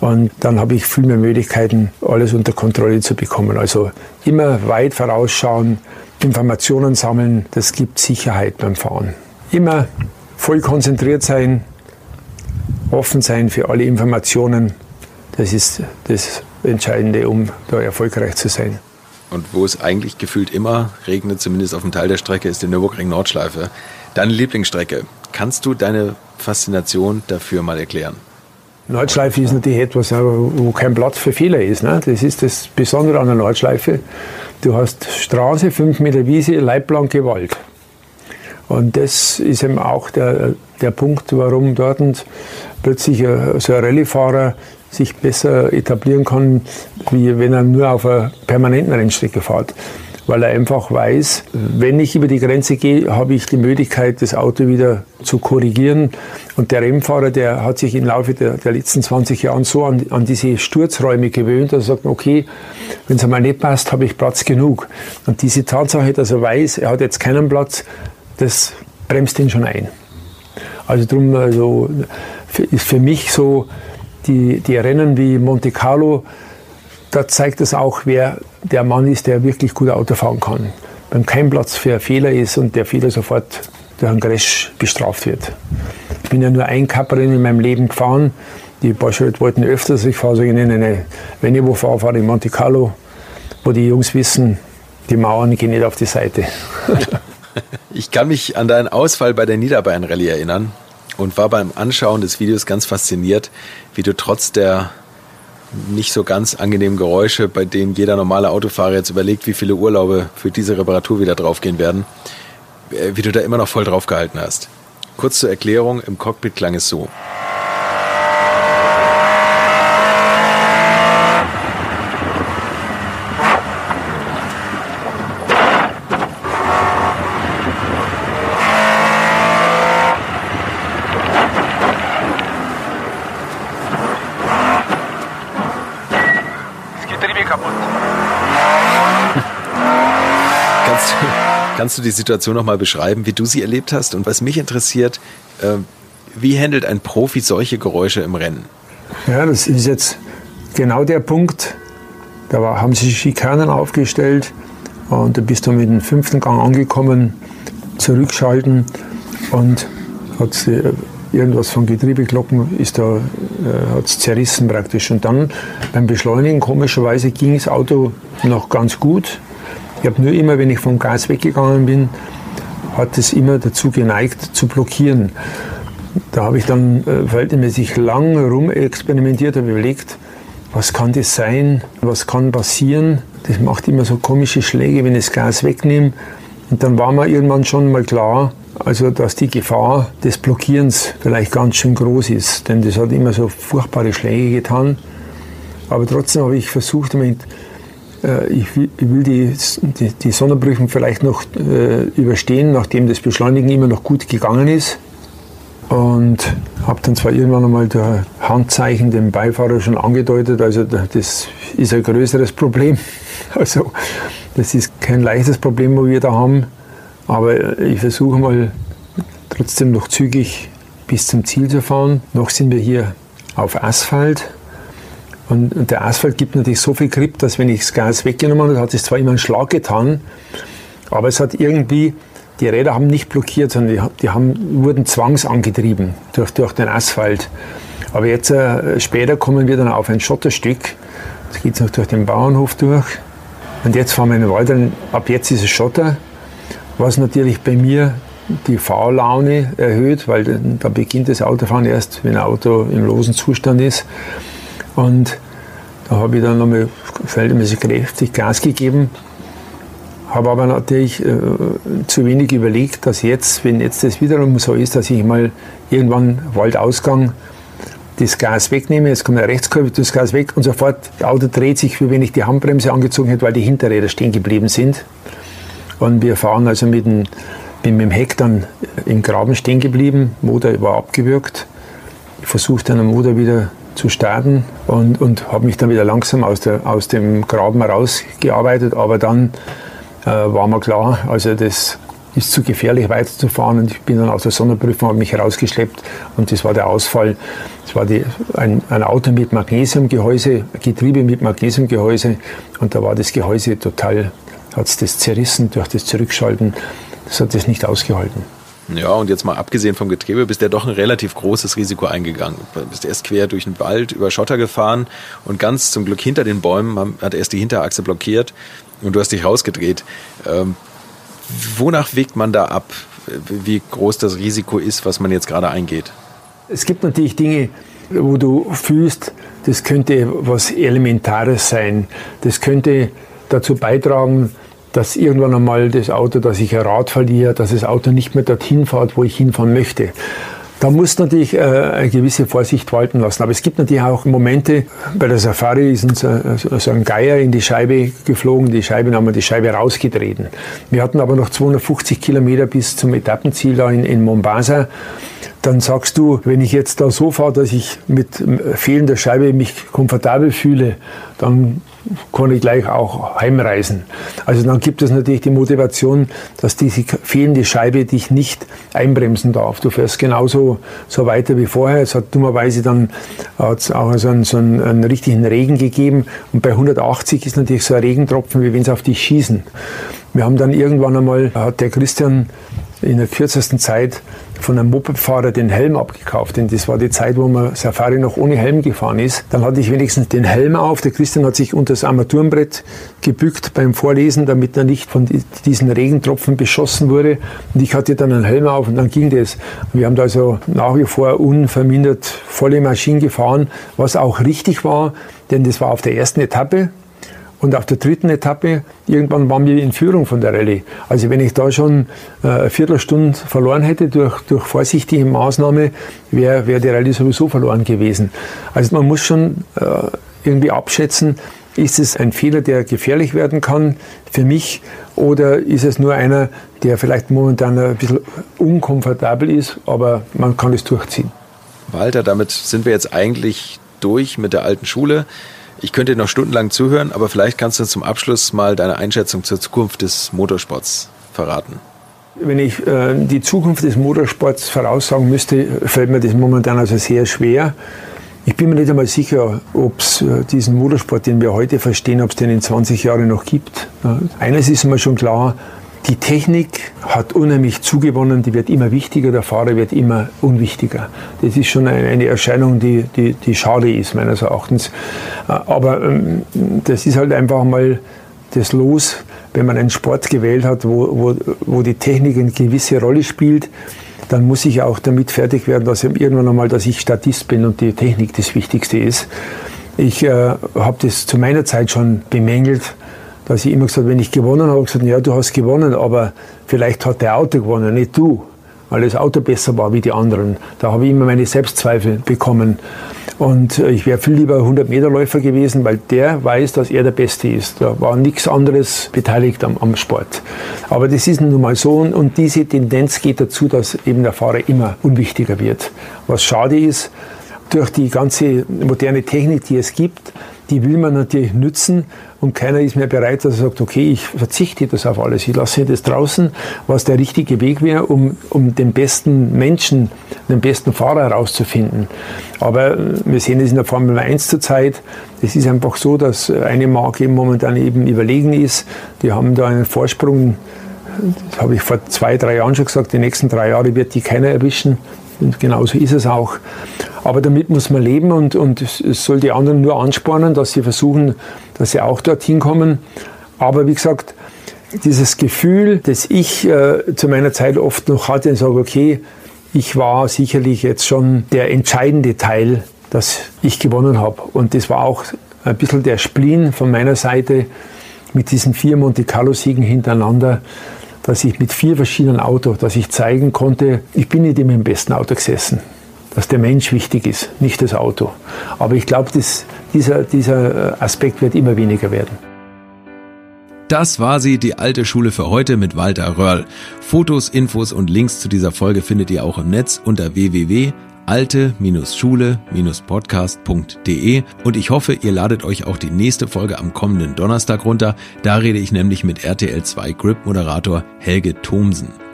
Und dann habe ich viel mehr Möglichkeiten, alles unter Kontrolle zu bekommen. Also immer weit vorausschauen, Informationen sammeln, das gibt Sicherheit beim Fahren. Immer voll konzentriert sein, offen sein für alle Informationen das ist das Entscheidende, um da erfolgreich zu sein. Und wo es eigentlich gefühlt immer regnet, zumindest auf dem Teil der Strecke, ist die Nürburgring-Nordschleife. Deine Lieblingsstrecke. Kannst du deine Faszination dafür mal erklären? Nordschleife ist natürlich etwas, wo kein Platz für Fehler ist. Ne? Das ist das Besondere an der Nordschleife. Du hast Straße, fünf Meter Wiese, leitblanke Wald. Und das ist eben auch der, der Punkt, warum dort plötzlich so ein Rallyefahrer sich besser etablieren kann, wie wenn er nur auf einer permanenten Rennstrecke fährt. Weil er einfach weiß, wenn ich über die Grenze gehe, habe ich die Möglichkeit, das Auto wieder zu korrigieren. Und der Rennfahrer, der hat sich im Laufe der, der letzten 20 Jahre so an, an, diese Sturzräume gewöhnt, dass er sagt, okay, wenn es einmal nicht passt, habe ich Platz genug. Und diese Tatsache, dass er weiß, er hat jetzt keinen Platz, das bremst ihn schon ein. Also darum also, ist für mich so, die, die Rennen wie Monte Carlo, da zeigt es auch, wer der Mann ist, der wirklich gut Auto fahren kann. Wenn kein Platz für Fehler ist und der Fehler sofort durch einen Crash bestraft wird. Ich bin ja nur ein Cup-Rennen in meinem Leben gefahren. Die Porsche wollten öfters, ich fahre so in eine, wenn ich wo fahre, fahre ich Monte Carlo, wo die Jungs wissen, die Mauern gehen nicht auf die Seite. (laughs) ich kann mich an deinen Ausfall bei der Niederbayern-Rallye erinnern und war beim Anschauen des Videos ganz fasziniert, wie du trotz der nicht so ganz angenehmen Geräusche, bei denen jeder normale Autofahrer jetzt überlegt, wie viele Urlaube für diese Reparatur wieder draufgehen werden, äh, wie du da immer noch voll drauf gehalten hast. Kurz zur Erklärung, im Cockpit klang es so. kaputt. Kannst, kannst du die Situation nochmal beschreiben, wie du sie erlebt hast? Und was mich interessiert, äh, wie handelt ein Profi solche Geräusche im Rennen? Ja, das ist jetzt genau der Punkt. Da war, haben sie Schikanen aufgestellt und da bist du mit dem fünften Gang angekommen, zurückschalten und hat irgendwas von Getriebeglocken ist da, äh, hat es zerrissen praktisch. Und dann beim Beschleunigen, komischerweise, ging das Auto noch ganz gut. Ich habe nur immer, wenn ich vom Gas weggegangen bin, hat es immer dazu geneigt zu blockieren. Da habe ich dann äh, verhältnismäßig lang rum experimentiert, habe überlegt, was kann das sein, was kann passieren. Das macht immer so komische Schläge, wenn ich das Gas wegnehme. Und dann war mir irgendwann schon mal klar, also dass die Gefahr des Blockierens vielleicht ganz schön groß ist. Denn das hat immer so furchtbare Schläge getan. Aber trotzdem habe ich versucht, damit ich will, die, die, die Sonderprüfung vielleicht noch äh, überstehen, nachdem das Beschleunigen immer noch gut gegangen ist. Und habe dann zwar irgendwann einmal der Handzeichen dem Beifahrer schon angedeutet, also das ist ein größeres Problem. (laughs) Also das ist kein leichtes Problem, wo wir da haben. Aber ich versuche mal trotzdem noch zügig bis zum Ziel zu fahren. Noch sind wir hier auf Asphalt und der Asphalt gibt natürlich so viel Grip, dass wenn ich das Gas weggenommen habe, hat es zwar immer einen Schlag getan, aber es hat irgendwie, die Räder haben nicht blockiert, sondern die, haben, wurden zwangsangetrieben durch, durch den Asphalt. Aber jetzt äh, später kommen wir dann auf ein Schotterstück. Jetzt geht es noch durch den Bauernhof durch. Und jetzt fahren wir in den Wald. Ab jetzt ist es Schotter, was natürlich bei mir die Fahrlaune erhöht, weil da beginnt das Autofahren erst, wenn ein Auto im losen Zustand ist. Und da habe ich dann nochmal verhältnismäßig kräftig Gas gegeben, habe aber natürlich äh, zu wenig überlegt, dass jetzt, wenn jetzt das wiederum so ist, dass ich mal irgendwann Waldausgang das Gas wegnehme, jetzt kommt der Rechtskurve, das Gas weg und sofort das Auto dreht sich, wie wenn ich die Handbremse angezogen hätte, weil die Hinterräder stehen geblieben sind. Und wir fahren also mit dem, mit dem Heck dann im Graben stehen geblieben, Motor war abgewürgt. Ich versuche dann den Motor wieder zu starten und, und habe mich dann wieder langsam aus, der, aus dem Graben rausgearbeitet. Aber dann äh, war mir klar, also das ist zu gefährlich weiterzufahren und ich bin dann aus der Sonderprüfung, habe mich rausgeschleppt und das war der Ausfall. Das war die, ein, ein Auto mit Magnesiumgehäuse, Getriebe mit Magnesiumgehäuse und da war das Gehäuse total, hat es das zerrissen durch das Zurückschalten. Das hat das nicht ausgehalten. Ja, und jetzt mal abgesehen vom Getriebe, bist du doch ein relativ großes Risiko eingegangen. Du bist erst quer durch den Wald über Schotter gefahren und ganz zum Glück hinter den Bäumen hat erst die Hinterachse blockiert und du hast dich rausgedreht. Ähm, wonach wägt man da ab, wie groß das Risiko ist, was man jetzt gerade eingeht? Es gibt natürlich Dinge, wo du fühlst, das könnte was Elementares sein. Das könnte dazu beitragen, dass irgendwann einmal das Auto, dass ich ein Rad verliere, dass das Auto nicht mehr dorthin fährt, wo ich hinfahren möchte. Da muss natürlich äh, eine gewisse Vorsicht walten lassen. Aber es gibt natürlich auch Momente, bei der Safari ist uns äh, so ein Geier in die Scheibe geflogen, die Scheibe, haben wir die Scheibe rausgetreten. Wir hatten aber noch 250 Kilometer bis zum Etappenziel da in, in Mombasa dann sagst du, wenn ich jetzt da so fahre, dass ich mit fehlender Scheibe mich komfortabel fühle, dann kann ich gleich auch heimreisen. Also dann gibt es natürlich die Motivation, dass diese fehlende Scheibe dich nicht einbremsen darf. Du fährst genauso so weiter wie vorher. Es hat dummerweise dann hat's auch so einen, so einen, einen richtigen Regen gegeben und bei 180 ist natürlich so ein Regentropfen, wie wenn es auf dich schießen. Wir haben dann irgendwann einmal, hat der Christian in der kürzesten Zeit von einem Mopedfahrer den Helm abgekauft, denn das war die Zeit, wo man Safari noch ohne Helm gefahren ist. Dann hatte ich wenigstens den Helm auf. Der Christian hat sich unter das Armaturenbrett gebückt beim Vorlesen, damit er nicht von diesen Regentropfen beschossen wurde. Und ich hatte dann einen Helm auf und dann ging das. Wir haben da also nach wie vor unvermindert volle Maschinen gefahren, was auch richtig war, denn das war auf der ersten Etappe. Und auf der dritten Etappe, irgendwann waren wir in Führung von der Rallye. Also wenn ich da schon äh, eine Viertelstunde verloren hätte durch, durch vorsichtige Maßnahme, wäre wär die Rallye sowieso verloren gewesen. Also man muss schon äh, irgendwie abschätzen, ist es ein Fehler, der gefährlich werden kann für mich oder ist es nur einer, der vielleicht momentan ein bisschen unkomfortabel ist, aber man kann es durchziehen. Walter, damit sind wir jetzt eigentlich durch mit der alten Schule. Ich könnte noch stundenlang zuhören, aber vielleicht kannst du zum Abschluss mal deine Einschätzung zur Zukunft des Motorsports verraten. Wenn ich äh, die Zukunft des Motorsports voraussagen müsste, fällt mir das momentan also sehr schwer. Ich bin mir nicht einmal sicher, ob es äh, diesen Motorsport, den wir heute verstehen, ob es den in 20 Jahren noch gibt. Eines ist mir schon klar, die Technik hat unheimlich zugewonnen, die wird immer wichtiger, der Fahrer wird immer unwichtiger. Das ist schon eine Erscheinung, die, die, die schade ist, meines Erachtens. Äh, aber ähm, das ist halt einfach mal das Los, wenn man einen Sport gewählt hat, wo, wo, wo die Technik eine gewisse Rolle spielt, dann muss ich auch damit fertig werden, dass irgendwann einmal, dass ich Statist bin und die Technik das Wichtigste ist. Ich äh, habe das zu meiner Zeit schon bemängelt, dass ich immer gesagt wenn ich gewonnen habe, gesagt, ja, du hast gewonnen, aber vielleicht hat der Auto gewonnen, nicht du, weil das Auto besser war wie die anderen. Da habe ich immer meine Selbstzweifel bekommen. Und äh, ich wäre viel lieber 100-Meter-Läufer gewesen, weil der weiß, dass er der Beste ist. Da war nichts anderes beteiligt am, am Sport. Aber das ist nun mal so und diese Tendenz geht dazu, dass eben der Fahrer immer unwichtiger wird. Was schade ist, durch die ganze moderne Technik, die es gibt, die will man natürlich nützen und keiner ist mehr bereit, dass er sagt, okay, ich verzichte das auf alles, ich lasse das draußen, was der richtige Weg wäre, um, um den besten Menschen, den besten Fahrer herauszufinden. Aber wir sehen es in der Formel 1 zurzeit, es ist einfach so, dass eine Marke momentan eben überlegen ist, die haben da einen Vorsprung, das habe ich vor zwei, drei Jahren schon gesagt, die nächsten drei Jahre wird die keiner erwischen. Und genauso ist es auch. Aber damit muss man leben und, und es soll die anderen nur anspornen, dass sie versuchen, dass sie auch dorthin kommen. Aber wie gesagt, dieses Gefühl, das ich äh, zu meiner Zeit oft noch hatte und sage, okay, ich war sicherlich jetzt schon der entscheidende Teil, dass ich gewonnen habe. Und das war auch ein bisschen der Spleen von meiner Seite mit diesen vier Monte Carlo Siegen hintereinander dass ich mit vier verschiedenen Autos, dass ich zeigen konnte, ich bin nicht immer im besten Auto gesessen. Dass der Mensch wichtig ist, nicht das Auto. Aber ich glaube, dieser, dieser Aspekt wird immer weniger werden. Das war sie, die alte Schule für heute mit Walter Röhrl. Fotos, Infos und Links zu dieser Folge findet ihr auch im Netz unter www alte-schule-podcast.de und ich hoffe, ihr ladet euch auch die nächste Folge am kommenden Donnerstag runter. Da rede ich nämlich mit RTL 2 Grip Moderator Helge Thomsen.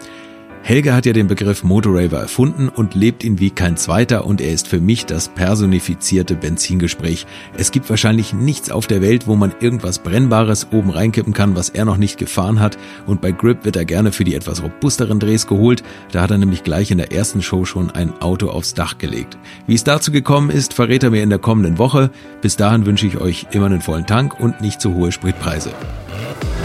Helge hat ja den Begriff Motorraver erfunden und lebt ihn wie kein zweiter und er ist für mich das personifizierte Benzingespräch. Es gibt wahrscheinlich nichts auf der Welt, wo man irgendwas Brennbares oben reinkippen kann, was er noch nicht gefahren hat und bei Grip wird er gerne für die etwas robusteren Drehs geholt. Da hat er nämlich gleich in der ersten Show schon ein Auto aufs Dach gelegt. Wie es dazu gekommen ist, verrät er mir in der kommenden Woche. Bis dahin wünsche ich euch immer einen vollen Tank und nicht zu hohe Spritpreise.